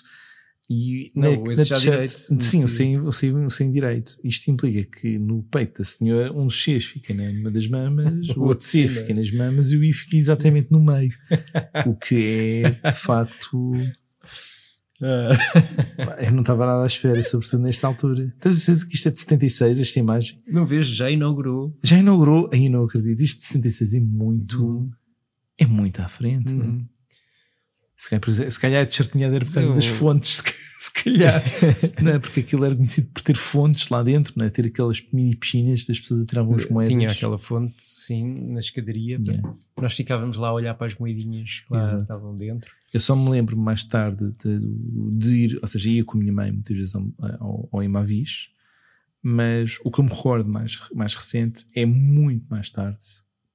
E não, na, na direito, sim, o o, o sem direito. Isto implica que no peito da senhora um dos Cs fica numa das mamas, *laughs* o outro C fica nas mamas e o I fica exatamente no meio. o que é de facto. Eu não estava nada à espera, sobretudo nesta altura. Estás a dizer que isto é de 76, esta imagem? Não vejo, já inaugurou. Já inaugurou, aí não acredito. Isto de 76 é muito. Uhum. É muito à frente. Uhum. Se calhar, se calhar é de por causa das fontes *laughs* se calhar, *laughs* não é? Porque aquilo era conhecido por ter fontes lá dentro, não é? Ter aquelas mini piscinas das pessoas atiravam as moedas. Tinha aquela fonte, sim, na escadaria. Yeah. Nós ficávamos lá a olhar para as moedinhas que lá estavam dentro. Eu só me lembro mais tarde de, de, ir, ou seja, ia com a minha mãe muitas vezes ao, ao, ao Imavis, mas o que eu me recordo mais, mais recente é muito mais tarde,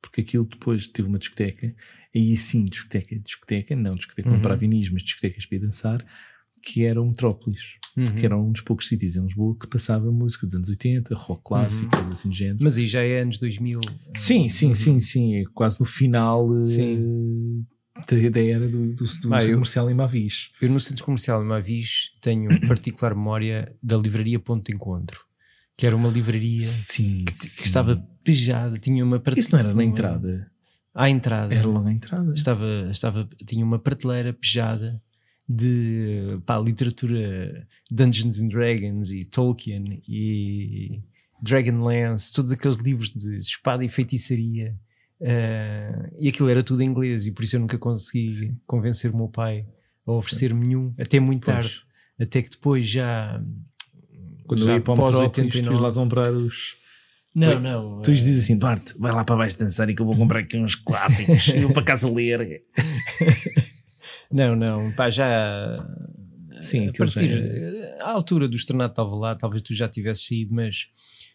porque aquilo depois teve uma discoteca, aí sim, discoteca, discoteca, não discoteca uhum. para vinis, mas discotecas para dançar que era o Metrópolis, uhum. que era um dos poucos sítios em Lisboa que passava música dos anos 80, rock clássico, uhum. coisas assim de género. Mas aí já é anos 2000? Sim, sim, uhum. sim, sim, é quase no final uh, da, da, era do, do, do ah, centro eu, comercial em Mavis. Eu no centro comercial em Mavis tenho *coughs* particular memória da livraria Ponto de Encontro, que era uma livraria sim, que, sim. que estava pejada, tinha uma Isso não era na entrada? À entrada. Era logo à entrada. Estava, estava, tinha uma prateleira pejada de pá, literatura Dungeons and Dragons e Tolkien e Dragonlance, todos aqueles livros de espada e feitiçaria. Uh, e aquilo era tudo em inglês, e por isso eu nunca consegui Sim. convencer o meu pai a oferecer-me nenhum, até muito pois. tarde. Até que depois já. Quando já eu ia para o Metrópolis, tu lá comprar os. Não, Oi, não. Tu uh... dizes assim, Duarte, vai lá para baixo dançar e que eu vou comprar aqui uns clássicos. *laughs* e vou para casa ler. *laughs* Não, não, pá, já. Sim, a partir já... à altura do Estrenado estava lá, talvez tu já tivesses saído, mas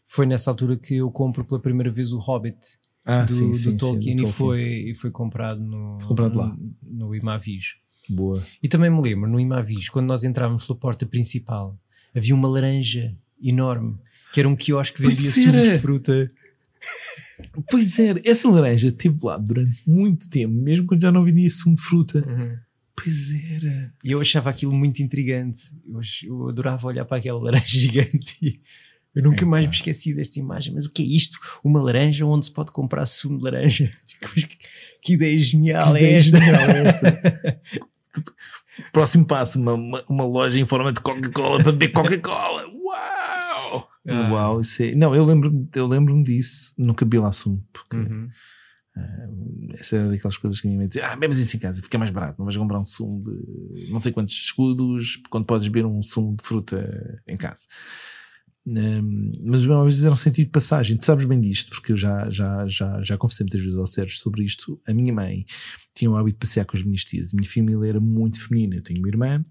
foi nessa altura que eu compro pela primeira vez o Hobbit ah, do, sim, sim, do Tolkien, sim, e, foi, e foi comprado no, foi comprado lá. no, no Imavis. Boa. E também me lembro, no Imavis, quando nós entrávamos pela porta principal, havia uma laranja enorme, que era um quiosque que vendia sumo de fruta. Pois era, essa laranja esteve lá durante muito tempo, mesmo quando já não vendia sumo de fruta. Uhum. Pois era. E eu achava aquilo muito intrigante. Eu, eu adorava olhar para aquela laranja *laughs* gigante eu nunca é, mais me esqueci desta imagem. Mas o que é isto? Uma laranja onde se pode comprar sumo de laranja? *laughs* Que ideia genial, que é, esta? genial é esta? *laughs* Próximo passo, uma, uma, uma, loja em forma de Coca-Cola para beber Coca-Cola. Uau! Ah. Uau, isso é... Não, eu lembro-me eu lembro disso. Nunca bebi lá sumo. Porque... Uhum. Uh, essa era daquelas coisas que a minha Ah, bebes isso em casa, fica mais barato. Não vais comprar um sumo de não sei quantos escudos quando podes beber um sumo de fruta em casa. Mas uma vez era um sentido de passagem. Tu sabes bem disto, porque eu já, já, já, já conversei muitas vezes ao Sérgio sobre isto. A minha mãe tinha o hábito de passear com as minhas tias. A minha família era muito feminina. Eu tenho uma irmã,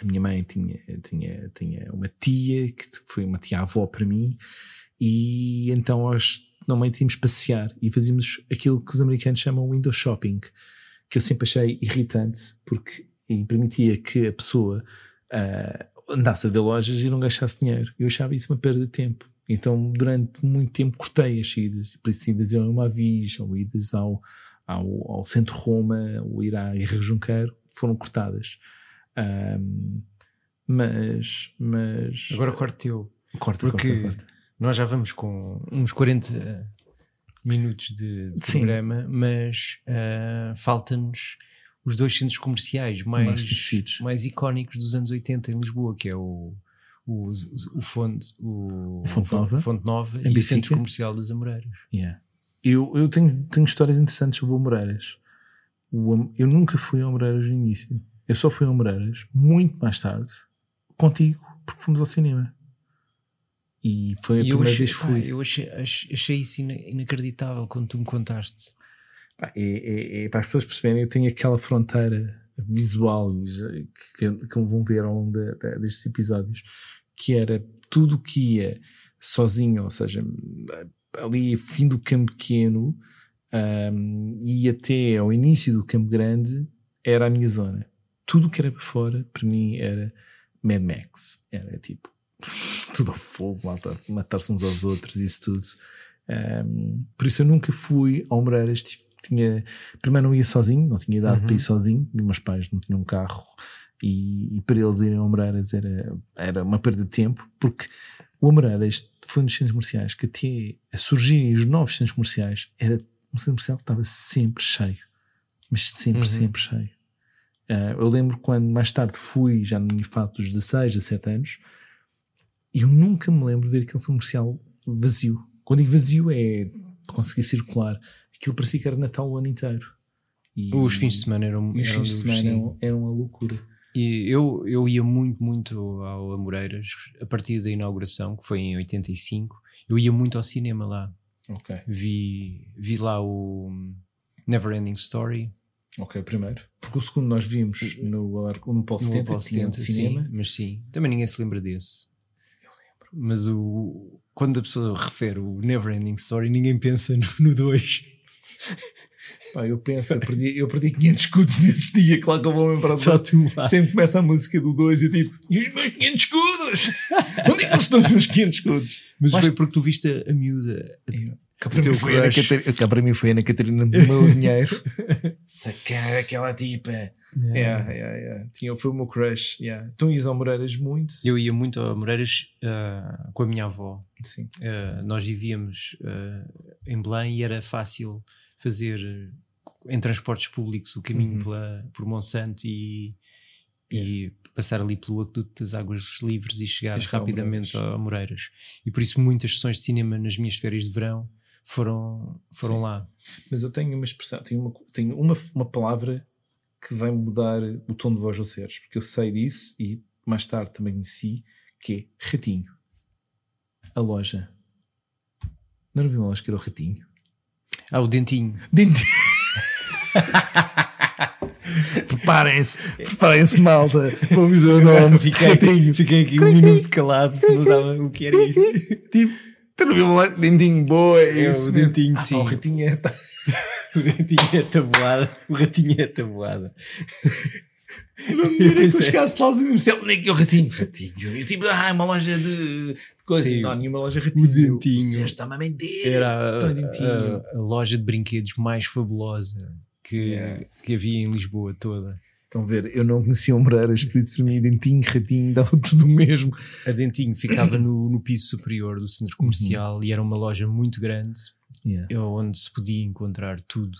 a minha mãe tinha, tinha, tinha uma tia, que foi uma tia-avó para mim, e então nós normalmente íamos passear e fazíamos aquilo que os americanos chamam window shopping, que eu sempre achei irritante, porque permitia que a pessoa uh, andasse a ver lojas e não gastasse dinheiro. Eu achava isso uma perda de tempo. Então, durante muito tempo, cortei as idas. Por isso, idas ao Mavis, ou idas ao, ao, ao Centro Roma, ou ir à Irra Junqueiro, foram cortadas. Um, mas, mas. Agora corte eu. Corta, porque corta, corta. Nós já vamos com uns 40 minutos de, de programa, mas uh, falta-nos os dois centros comerciais mais, mais, mais, icónicos dos anos 80 em Lisboa, que é o, o, o, Fonte, o, Fonte Nova, Fonte Nova e o Centro Comercial das Amoreiras. Yeah. Eu, eu tenho, tenho histórias interessantes sobre o Amoreiras. eu nunca fui a Amoreiras no início. Eu só fui a Moreiras muito mais tarde contigo, porque fomos ao cinema. E foi a e primeira achei, vez que fui. Pá, eu achei, achei isso inacreditável quando tu me contaste. É, é, é, para as pessoas perceberem, eu tenho aquela fronteira visual que, que vão ver ao longo de, de, destes episódios, que era tudo que ia sozinho, ou seja, ali fim do campo pequeno um, e até ao início do campo grande, era a minha zona tudo que era para fora, para mim, era Mad Max. Era tipo, *laughs* tudo ao fogo, matar-se uns aos outros, isso tudo. Um, por isso eu nunca fui ao Moreiras. Tinha, primeiro não ia sozinho, não tinha idade uhum. para ir sozinho, e meus pais não tinham carro, e, e, para eles irem ao Moreiras era, era uma perda de tempo, porque o Moreiras foi um dos centros comerciais que até a surgirem os novos centros comerciais, era um centro comercial que estava sempre cheio, mas sempre, uhum. sempre cheio. Uh, eu lembro quando mais tarde fui, já no minha fase dos 16, 17 anos, eu nunca me lembro de ver aquele comercial vazio. Quando digo vazio é conseguir circular. Aquilo parecia que era Natal o ano inteiro. E, os fins de semana eram, os fins de semana eram, eram uma loucura. E eu, eu ia muito, muito ao Amoreiras a partir da inauguração, que foi em 85. Eu ia muito ao cinema lá. Okay. Vi, vi lá o Never Ending Story, Ok, primeiro. Porque o segundo nós vimos no, no Polo 70, no tinha um cinema. Sim, mas sim, também ninguém se lembra desse. Mas o, quando a pessoa refere o Never Ending Story, ninguém pensa no 2. *laughs* Pá, eu penso, eu perdi, eu perdi 500 escudos nesse dia, claro que eu vou lembrar Só tu, Sempre começa a música do 2 e tipo, e os meus 500 escudos? Onde é que estão os meus 500 escudos? Mas, Mas foi porque tu viste a, a miúda. Eu, Cá para, mim foi Ana Catarina, cá para mim foi Ana Catarina do meu *laughs* dinheiro. Sacar aquela tipa. Yeah. Yeah, yeah, yeah. Tinha, foi o meu crush. Yeah. Tu ias ao Moreiras muito? Eu ia muito ao Moreiras uh, com a minha avó. Sim. Uh, nós vivíamos uh, em Belém e era fácil fazer em transportes públicos o caminho uhum. pela, por Monsanto e, e passar ali pelo aqueduto das águas livres e chegar rapidamente ao Moreiras. E por isso muitas sessões de cinema nas minhas férias de verão foram, foram lá. Mas eu tenho uma expressão, tenho uma, tenho uma, uma palavra que vai mudar o tom de voz do Sérgio, porque eu sei disso e mais tarde também conheci, que é ratinho. A loja. Não era uma loja que era o ratinho? Ah, o dentinho. *laughs* Dentinho. *laughs* Preparem-se, preparem-se, malta. Vou dizer o nome. Fiquei, fiquei aqui um minuto calado, não sabia o que era isso. Tipo, tu não viu um dentinho boa? É, É, o dentinho, Ah, sim. pá, o *laughs* ratinho é. O é tabuada. O ratinho é tabuada. Não me direi que eu é. chegasse lá aos universal. Nem que o ratinho. Ratinho. Eu tipo, ah, uma loja de coisa. Sim. Não, nenhuma loja ratinho. O dentinho. Você está-me a mentir. Era a, dentinho. a- a loja de brinquedos mais fabulosa que, Yeah. que havia em Lisboa toda. Estão a ver, eu não conhecia Ombreiras, por isso para mim dentinho, ratinho, dava *laughs* tudo o mesmo. A Dentinho ficava no, no piso superior do centro comercial e era uma loja muito grande Yeah. onde se podia encontrar tudo.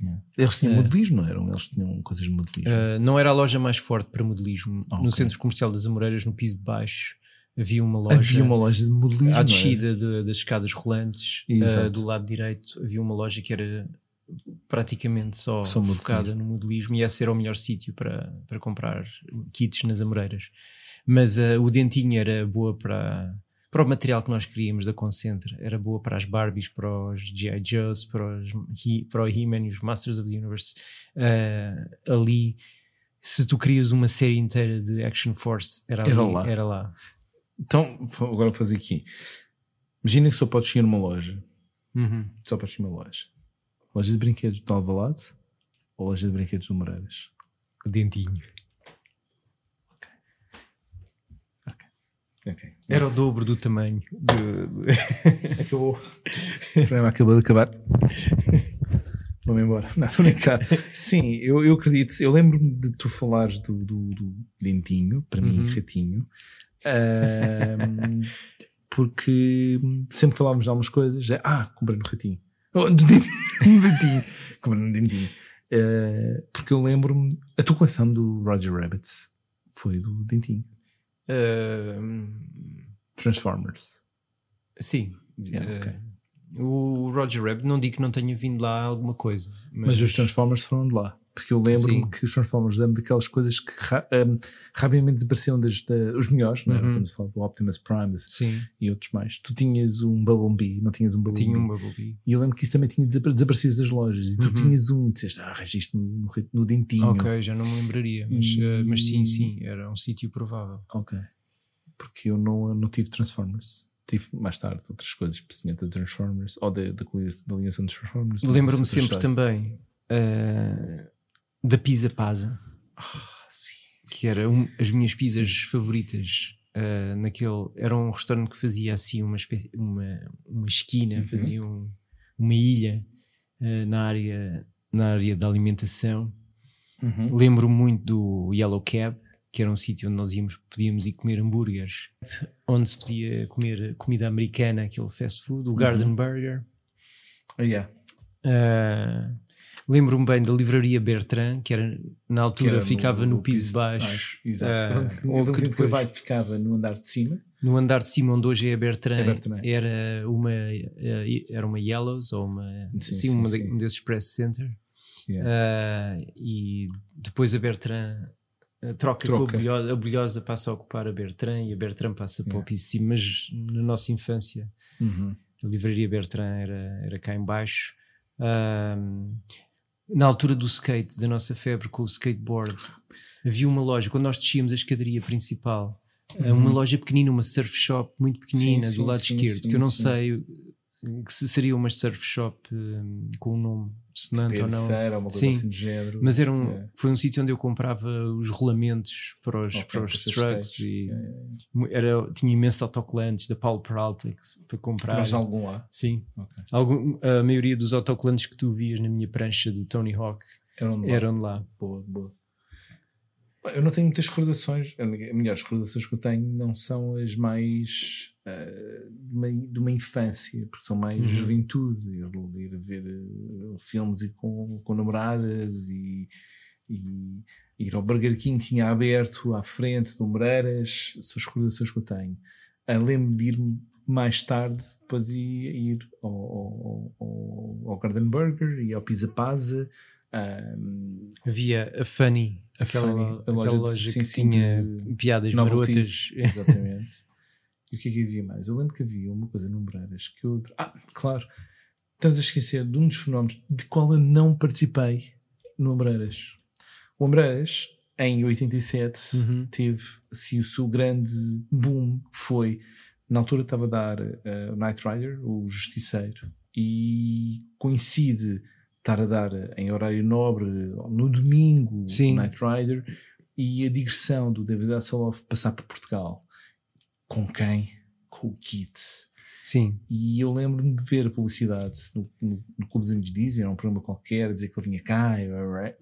Yeah. Eles tinham É. modelismo, não eram? Eles tinham coisas de modelismo. Uh, não era a loja mais forte para modelismo. Ah, No ok. centro comercial das Amoreiras, no piso de baixo, havia uma loja. Havia uma loja de modelismo. à é? descida de- das escadas rolantes, uh, do lado direito, havia uma loja que era praticamente só, focada no modelismo e esse era o melhor sítio para, para comprar kits nas Amoreiras. Mas uh, o Dentinho era boa para, para o material que nós queríamos da Concentra, era boa para as Barbies, para os G.I. Joes, para, os, para o He-Man e os Masters of the Universe. Uh, ali, se tu querias uma série inteira de Action Force, era, Era ali, lá. Era lá. Então, agora vou fazer aqui. Imagina que só podes chegar numa loja. Uhum. Só podes chegar numa loja. Loja de brinquedos de Alvalade ou loja de brinquedos de Moreiras? Dentinho. Ok. Era o dobro do tamanho. de- *laughs* Acabou. o programa acabou de acabar. Vamos embora. Não, estou brincar. Sim, eu, eu acredito. Eu lembro-me de tu falares do, do, do dentinho, para mim, Uhum. ratinho. Ahm, porque sempre falávamos de algumas coisas. ah, comprei no ratinho. Oh, no dentinho. Comprei no dentinho. Ah, porque eu lembro-me. A tua coleção do Roger Rabbit foi do dentinho. Ahm, Transformers. sim. Yeah, Ah, ok. o Roger Rabbit, não digo que não tenha vindo lá alguma coisa. Mas, Mas os Transformers foram de lá. Porque eu lembro-me que os Transformers eram daquelas coisas que ra um, rapidamente desapareciam das, da- os melhores, não é? Uhum. Estamos a falar do Optimus Prime Sim, e outros mais. Tu tinhas um Bumblebee, não tinhas um Bumblebee. tinha um Bumblebee. E eu lembro que isso também tinha desapa- desaparecido das lojas. E tu Uhum. tinhas um e disseste, ah, registro no, no, dentinho. Ok, já não me lembraria. Mas, E- ah, mas sim, sim, era um sítio provável. Ok. Porque eu não, não tive Transformers. Tive mais tarde outras coisas, precisamente da Transformers ou da, da, dos Transformers. Lembro-me Essa sempre também ah, da Pizza Pasa. Ah, sim. que era um- as minhas pizzas favoritas. ah, naquele era um restaurante que fazia assim uma uma, uma esquina, Uhum. fazia um- uma ilha ah, na área na área da alimentação. Uhum. Lembro muito do Yellow Cab, que era um sítio onde nós íamos, podíamos ir comer hambúrgueres, onde se podia comer comida americana, aquele fast food, Uhum. o Garden Burger. Ah, yeah. Ah, Lembro-me bem da livraria Bertrand, que era na altura era ficava no, piso de de baixo. Exato. Ah, Onde onde depois- Carvalho ficava no andar de cima. No andar de cima, onde hoje é a Bertrand, É Bertrand. era uma eh, era uma Yellows ou uma Sim, sim, uma sim. de- um desses press center Yeah. Ah, e depois a Bertrand eh, troca, com Troca. a Bolhosa, a Bolhosa passa a ocupar a Bertrand e a Bertrand passa para o Yeah. piso de cima, mas na nossa infância Uhum. a livraria Bertrand era, era cá em baixo Ah, na altura do skate, da nossa febre com o skateboard havia uma loja, quando nós descíamos a escadaria principal, eh, uma loja pequenina, uma surf shop muito pequenina Uhum. Sim, do sim, lado sim, esquerdo, que eu não sei eh, que se seria uma surf shop eh, com um nome sonante ou não. Pedra, uma coisa Sim. assim de género. Mas era um, Yeah. foi um sítio onde eu comprava os rolamentos para os, Ok, para os trucks e yeah, yeah. mu- era, tinha imensos autocolantes da Paulo Peralta para comprar. Mas algum lá. Sim. Ok. Algum, a maioria dos autocolantes que tu vias na minha prancha do Tony Hawk Eram de lá. eram de lá. Boa, boa. Eu não tenho muitas recordações. As melhores recordações que eu tenho não são as mais ah, de, uma, de uma infância, porque são mais Uhum. juventude. Ir, ir ver ah, filmes e com, com namoradas e, e ir ao Burger King que tinha aberto à frente do Moreiras. São as recordações que eu tenho. Ah, Lembro-me de ir mais tarde, depois ia ir ao, ao, ao, ao Garden Burger e ao Pizza Pazza. Havia a Funny, A aquela, Funny, a loja loja, de- sim, que sim, tinha de piadas marotas. Exatamente. *laughs* e o que é que havia mais? Eu lembro que havia uma coisa no Moreiras que eu. Ah, claro. Estamos a esquecer de um dos fenómenos de qual eu não participei no Moreiras. O Ambrés, em 87, Uhum. teve assim, o seu grande boom foi na altura estava a dar uh, o Knight Rider, o Justiceiro, e coincide estar a dar em horário nobre no domingo Sim. o Knight Rider e a digressão do David Hasselhoff passar por Portugal. Com quem? Com o Kit. Sim. E eu lembro-me de ver a publicidade no, no, no Clube dos Amigos Disney, era um programa qualquer, dizer que ele vinha cá, e.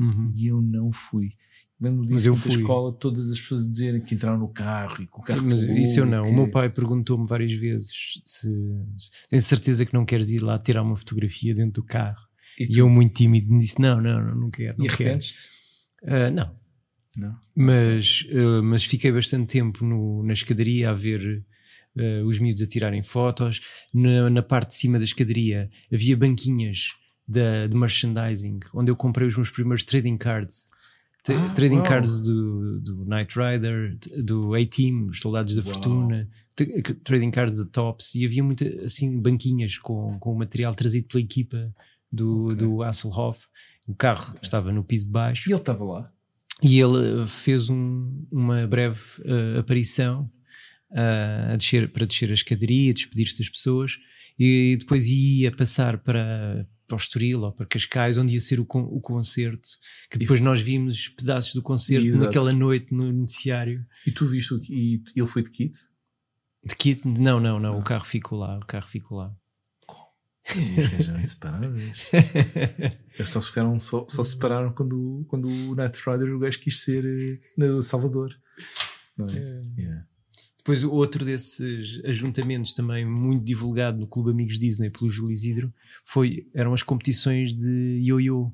Uhum. e eu não fui. Lembro Mas disso eu fui. escola, todas as pessoas dizerem que entraram no carro e que o carro Mas falou, isso eu não. que- O meu pai perguntou-me várias vezes se, se tens certeza que não queres ir lá tirar uma fotografia dentro do carro. E, E, eu, muito tímido, disse: Não, não, não, não quero. Não E arrependes-te? Ah, não. Não. Mas, ah, mas fiquei bastante tempo no- na escadaria a ver ah, os miúdos a tirarem fotos. Na, na parte de cima da escadaria havia banquinhas da, de merchandising, onde eu comprei os meus primeiros trading cards. T- Ah, trading uau. cards do, do Knight Rider, do A-Team, os Soldados da Uau. Fortuna, trading cards da Tops, e havia muita, assim, banquinhas com, com o material trazido pela equipa do, Ok. do Hasselhoff. O carro estava no piso de baixo. E ele estava lá. E ele uh, fez um- uma breve uh, aparição uh, descer, para descer a escadaria, despedir-se das pessoas e depois ia passar para, para o Estoril ou para Cascais, onde ia ser o, con- o concerto. Que depois nós vimos pedaços do concerto Exato. naquela noite no noticiário. E tu viste o que? E ele foi de kit? De Kit, não, não, não, o carro ficou lá, o carro ficou lá. Inseparáveis. *laughs* Eles só se, ficaram, só, só se separaram quando, quando o Knight Rider o gajo quis ser no Salvador. Não é? Yeah. Depois, outro desses ajuntamentos também muito divulgado no Clube Amigos Disney pelo Júlio Isidro foi, eram as competições de ioiô.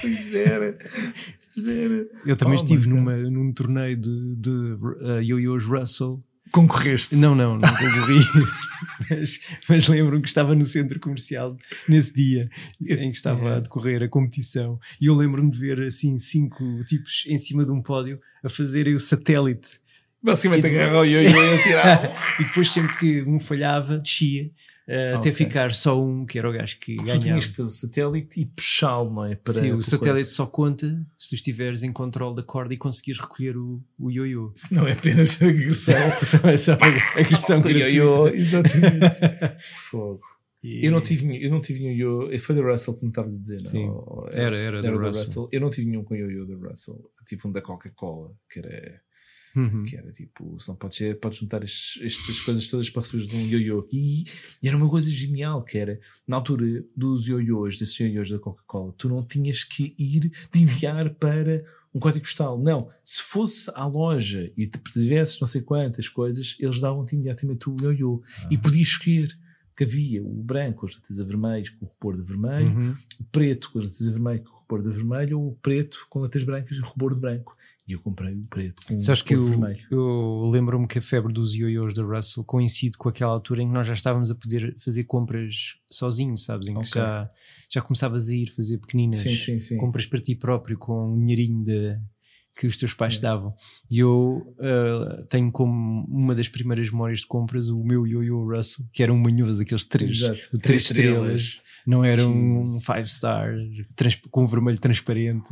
Pois era. Pois era. Eu também Oh, estive numa, num torneio de, de uh, ioiôs Russell. Concorreste. Não, não, não concorri. *laughs* mas mas lembro-me que estava no centro comercial nesse dia em que estava a decorrer a competição. E eu lembro-me de ver assim cinco tipos em cima de um pódio a fazerem o satélite. Basicamente E- agarrou o ioiô e tirava. *laughs* E depois, sempre que um falhava, descia. Uh, até Ok. ficar só um, que era o gajo que Tu ganhava. tinhas que fazer o satélite e puxá-lo, não é? Para, Sim, o satélite coisa. só conta se tu estiveres em controle da corda e conseguires recolher o, o ioiô. Se não é apenas a agressão. *laughs* É só a questão *laughs* O ioiô, exatamente. *laughs* Fogo. E- Eu não tive, nenhum- eu não tive nenhum ioiô. Foi da Russell que me estavas a dizer, não? Sim. Ou- Era, era da Russell. Eu não tive nenhum com ioiô da Russell. Eu tive um da Coca-Cola, que era, Uhum. que era tipo, se não podes, ser, podes juntar estes- estas coisas todas para receberes de um ioiô. E, e era uma coisa genial, que era, na altura dos ioiôs, desses ioiôs da Coca-Cola, tu não tinhas que ir de enviar para um código postal. Não. Se fosse à loja e te tivesses não sei quantas coisas, eles davam-te imediatamente o ioiô. E podias escolher que havia o branco com as letras a vermelho com o rubor de vermelho, Uhum. o preto com as letras a vermelho com o rubor de vermelho ou o preto com letras brancas e o rubor de branco. E eu comprei o preto com Sabes o que eu, vermelho. eu lembro-me que a febre dos ioiôs da Russell coincide com aquela altura em que nós já estávamos a poder fazer compras sozinhos, sabes? Em que Ok. já, já começavas a ir fazer pequeninas Sim, sim, sim. compras para ti próprio com um dinheirinho de, que os teus pais te davam. E eu ah, tenho como uma das primeiras memórias de compras o meu ioiô Russell, que era um manhoso, aqueles três, Exato. três estrelas. Não era um Jesus. five star trans- com vermelho transparente.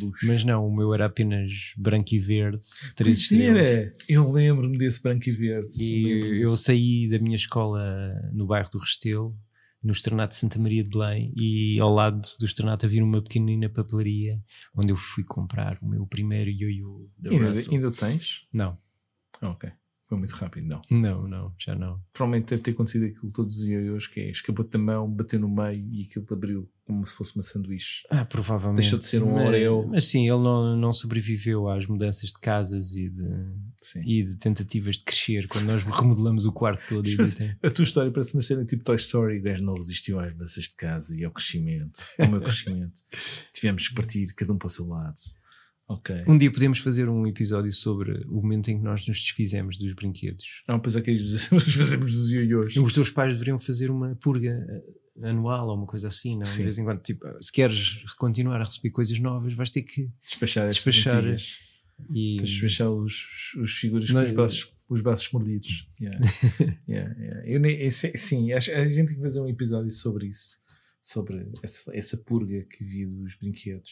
Luxo. Mas não, o meu era apenas branco e verde, três Pois estrelas. era. Eu lembro-me desse branco e verde. E eu saí da minha escola no bairro do Restelo, no Externato de Santa Maria de Belém, e ao lado do Externato havia uma pequenina papelaria onde eu fui comprar o meu primeiro ioiô da Ainda, Russell. ainda tens? Não, ok. Foi muito rápido, não. não, não, já não. Provavelmente deve ter acontecido aquilo todos os ioiôs, que é escapou-te da mão, bateu no meio e aquilo abriu como se fosse uma sanduíche. Ah, provavelmente. Deixou de ser um mas, Oreo. Mas sim, ele não, não sobreviveu às mudanças de casas e de, Sim. e de tentativas de crescer quando nós *laughs* remodelamos o quarto todo. e de- A tua história parece uma cena tipo Toy Story. O gajo não resistiu às mudanças de casa e ao crescimento, ao meu crescimento. *laughs* Tivemos que partir, cada um para o seu lado. Ok. Um dia podemos fazer um episódio sobre o momento em que nós nos desfizemos dos brinquedos. Não, pois é que *laughs* nós fazemos dos ioiôs. Os teus pais deveriam fazer uma purga eh, anual ou uma coisa assim, não? Sim. De vez em quando, tipo, se queres continuar a receber coisas novas, vais ter que Despachar despachar. E, despachar os, os figuras com os braços, os braços mordidos. Yeah. *laughs* Yeah, yeah. Eu nem, esse- sim, acho, a gente tem que fazer um episódio sobre isso. Sobre essa, essa purga que havia dos brinquedos.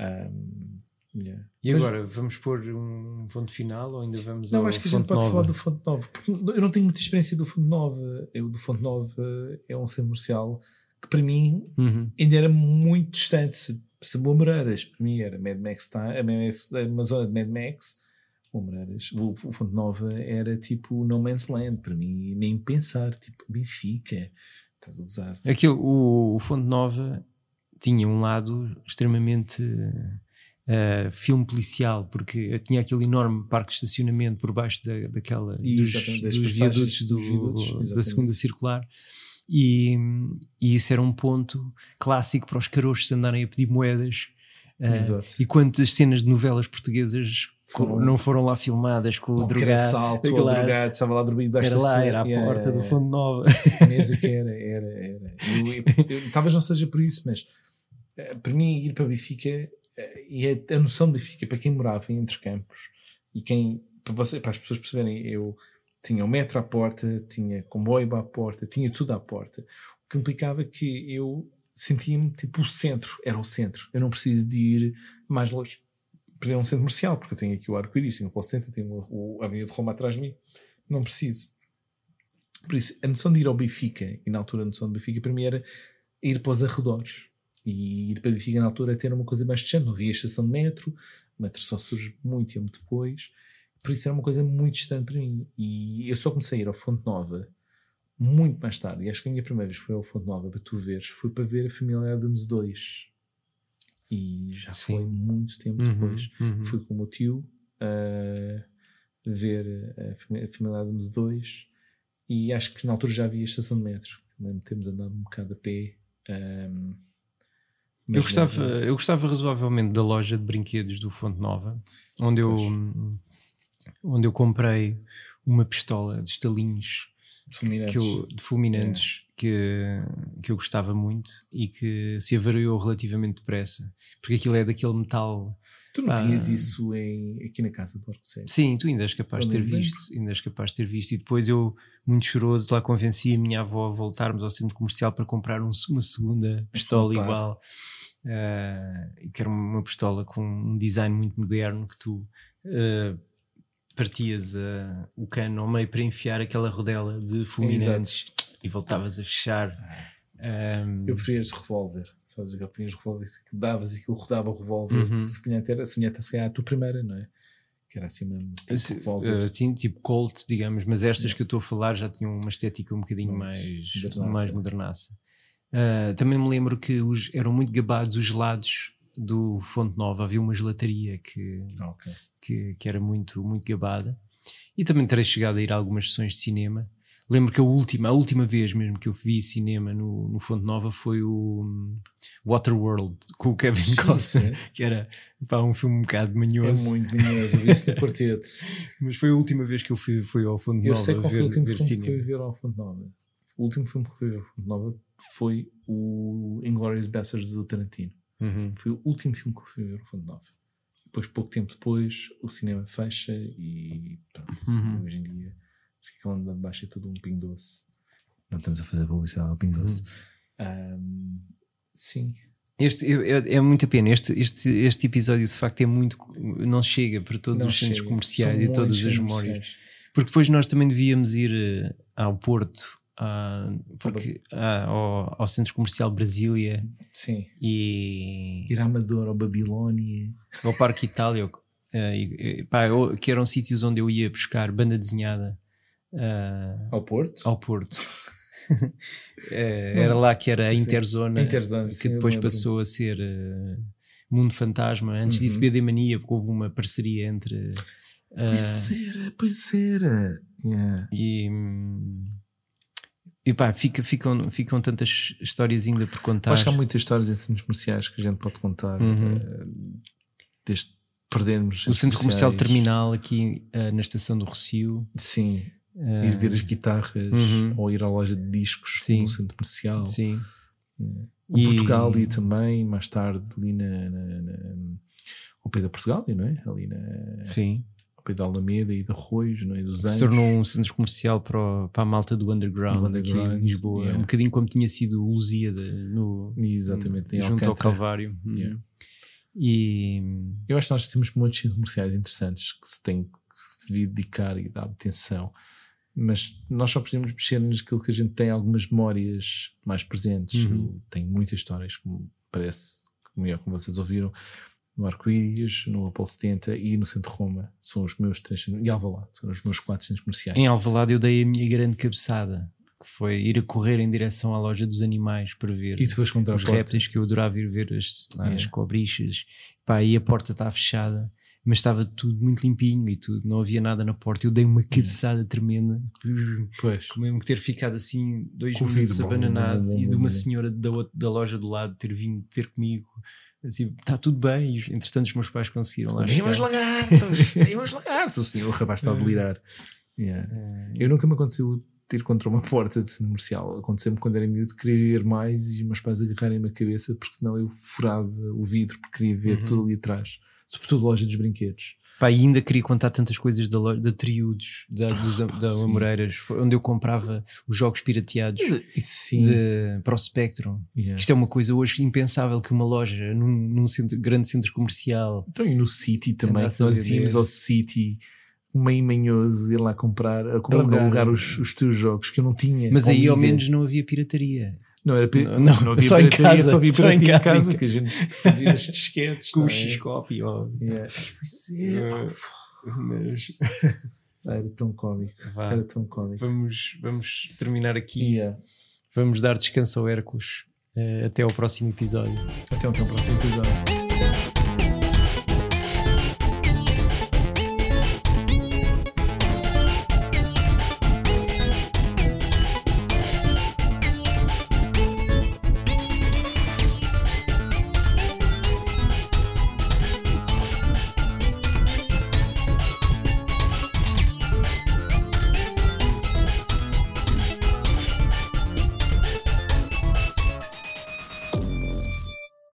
Um, yeah. E agora, Mas, vamos pôr um ponto final ou ainda vamos não, acho que a gente pode falar do Fonte Nova. Porque eu não tenho muita experiência do Fonte Nova. Eu, do Fonte Nova é um centro comercial que para mim uhum. ainda era muito distante. Se, se Moreiras, para mim era Mad Max, uma zona de Mad Max. Moreiras, o, o Fonte Nova era tipo No Man's Land para mim, nem pensar, tipo Benfica, estás a usar. Aquilo, o, o Fonte Nova tinha um lado extremamente uh, filme policial, porque tinha aquele enorme parque de estacionamento por baixo da, daquela dos, dos viadutos, do, viadutos da segunda circular. E, e, isso era um ponto clássico para os carochos andarem a pedir moedas. Uh, e quantas cenas de novelas portuguesas foram, não foram lá filmadas com o drogado. Salto, o drogado, estava lá dormindo Era lá, era a porta do Fundo Nova. *laughs* Mesmo que era, era, era. Eu, eu, eu, talvez não seja por isso, mas eh, para mim ir para Benfica e a, noção de Benfica para quem morava em Entre Campos e quem para, você, para as pessoas perceberem eu tinha o metro à porta tinha comboio à porta tinha tudo à porta o que implicava que eu sentia-me tipo o centro era o centro. Eu não preciso de ir mais longe. Para um centro comercial porque eu tenho aqui o arco-íris tenho o Polo 70 tenho a Avenida de Roma atrás de mim. Não preciso. Por isso a noção de ir ao Benfica e na altura a noção de Benfica para mim era ir para os arredores e ir para Benfica na altura ter uma coisa mais distante. Não havia estação de metro, o metro só surge muito tempo depois. Por isso era uma coisa muito distante para mim. E eu só comecei a ir ao Fonte Nova muito mais tarde. E acho que a minha primeira vez foi ao Fonte Nova, para tu veres, foi para ver a família Adams 2. E já Sim. foi muito tempo uhum, depois. Uhum. Fui com o meu tio a ver a família Adams 2. E acho que na altura já havia a estação de metro. Lembro de termos andado um bocado a pé. Um, eu gostava, eu gostava razoavelmente da loja de brinquedos do Fonte Nova, onde eu, onde eu comprei uma pistola de estalinhos fulminantes, que eu, de fulminantes é. que, que eu gostava muito e que se avariou relativamente depressa, porque aquilo é daquele metal. Tu não tinhas isso em, aqui na casa do Arcoceiro? Sim, tu ainda és capaz de ter visto, ainda és capaz de ter visto. E depois eu, muito choroso, lá convenci a minha avó a voltarmos ao centro comercial para comprar um, uma segunda pistola igual uh, que era uma pistola com um design muito moderno que tu uh, partias uh, o cano ao meio para enfiar aquela rodela de fulminantes e voltavas a fechar. Um, eu preferia de revólver. Que eu de revólver que davas e aquilo rodava o revólver. Uhum. Semelhante era semelhante a se a tua primeira, não é? Que era assim mesmo. Tipo. Assim, tipo Colt, digamos, mas estas que eu estou a falar já tinham uma estética um bocadinho mais, modernaça. mais modernaça. Uh, também me lembro que os, eram muito gabados os gelados do Fonte Nova. Havia uma gelataria que, okay. que, que, era muito, muito gabada. E também terei chegado a ir a algumas sessões de cinema. Lembro que a última, a última vez mesmo que eu vi cinema no, no Fonte Nova foi o um, Waterworld com o Kevin Costner, que era pá, um filme um bocado manhoso. É muito manhoso, eu vi isso no *laughs* quarteto. Mas foi a última vez que eu fui, fui ao Fonte Nova. Eu sei qual ver, foi o último filme cinema. que fui ver ao Fonte Nova. O último filme que fui ver ao Fonte Nova foi o Inglourious Basterds do Tarantino. Uhum. Foi o último filme que eu fui ver no Fundo 9. Depois, pouco tempo depois, o cinema fecha e pronto, uhum. hoje em dia acho que aquele ano de baixo é tudo um pingo doce. Não estamos a fazer publicidade ao pingo doce. Uhum. Um, sim. Este, é, é muita pena. Este, este, este episódio de facto é muito. Não chega para todos não os centros comerciais São e todas as memórias. Porque depois nós também devíamos ir eh, ao Porto porque ao, ao, Centro Comercial Brasília Sim. e ir a Amador, ao Babilónia, ao Parque Itália, uh, e, pá, que eram sítios onde eu ia buscar banda desenhada ao Porto. Ao Porto. *laughs* era lá que era a Interzona, Interzona que sim, depois passou a ser Mundo Fantasma. Antes uhum. disso, BD Mania, porque houve uma parceria entre. pois era, pois era. Yeah. E. E pá, fica, ficam, ficam tantas histórias ainda por contar. Acho que há muitas histórias em centros comerciais que a gente pode contar. Uhum. Uh, desde perdermos. O centro comercial terminal aqui uh, na estação do Rocio. Sim. Uh, ir ver as guitarras uhum. ou ir à loja de discos Sim. no centro comercial. Sim. O e... Portugal e também, mais tarde, ali na, na, na, ao pé da Portugal, não é? Ali na. Sim pé da Alameda e de Arroios, não é? dos Se tornou um centro comercial para, o, para a malta do underground, underground aqui em Lisboa. Yeah. Um bocadinho como tinha sido o Lusíada no, Exatamente, junto ao Calvário. Hum. Yeah. E eu acho que nós temos muitos centros comerciais interessantes que se tem que se devia dedicar e dar atenção. Mas nós só podemos mexer naquilo que a gente tem algumas memórias mais presentes. Uhum. Tenho muitas histórias, como parece, como, é, como vocês ouviram, no Arco-Íris, no Apolo 70 e no Centro Roma. São os meus três e Alvalade, são os meus quatro centros comerciais. Em Alvalade eu dei a minha grande cabeçada, que foi ir a correr em direção à loja dos animais para ver e tu os répteis que eu adorava ir ver as, yeah. as cobrichas. Pá, e a porta estava fechada mas estava tudo muito limpinho e tudo, não havia nada na porta. Eu dei uma cabeçada tremenda, pois. mesmo ter ficado assim dois minutos abananados e de uma senhora da, da loja do lado ter vindo ter comigo. Assim, está tudo bem, e entretanto os meus pais conseguiram lá. Tem umas lagartos, *laughs* tem umas lagartos. O senhor o rapaz está a delirar. Yeah. É. Eu nunca me aconteceu ter contra uma porta de centro comercial. Aconteceu-me quando era miúdo, queria ir mais e os meus pais agarrarem-me a cabeça porque senão eu furava o vidro porque queria ver uhum. tudo ali atrás sobretudo loja dos brinquedos. Pá, e ainda queria contar tantas coisas da, loja, da Triudos, da, dos, da Amoreiras, onde eu comprava os jogos pirateados de, para o Spectrum. Yeah. Isto é uma coisa hoje impensável que uma loja num, num centro, grande centro comercial. Então, e no City também, nós íamos ao City meio manhoso ir lá comprar, a comprar, alugar, alugar os, os teus jogos que eu não tinha. Mas aí ao menos não havia pirataria. Não, era não, não, não havia só em casa, só havia só em casa, casa que a gente fazia as *laughs* disquetes com o X-Copy. Yeah. Pois é, mas era tão cómico. Vá. Era tão cómico. Vamos, vamos terminar aqui. Yeah. Vamos dar descanso ao Hércules. Uh, até ao próximo episódio. Até ao próximo episódio.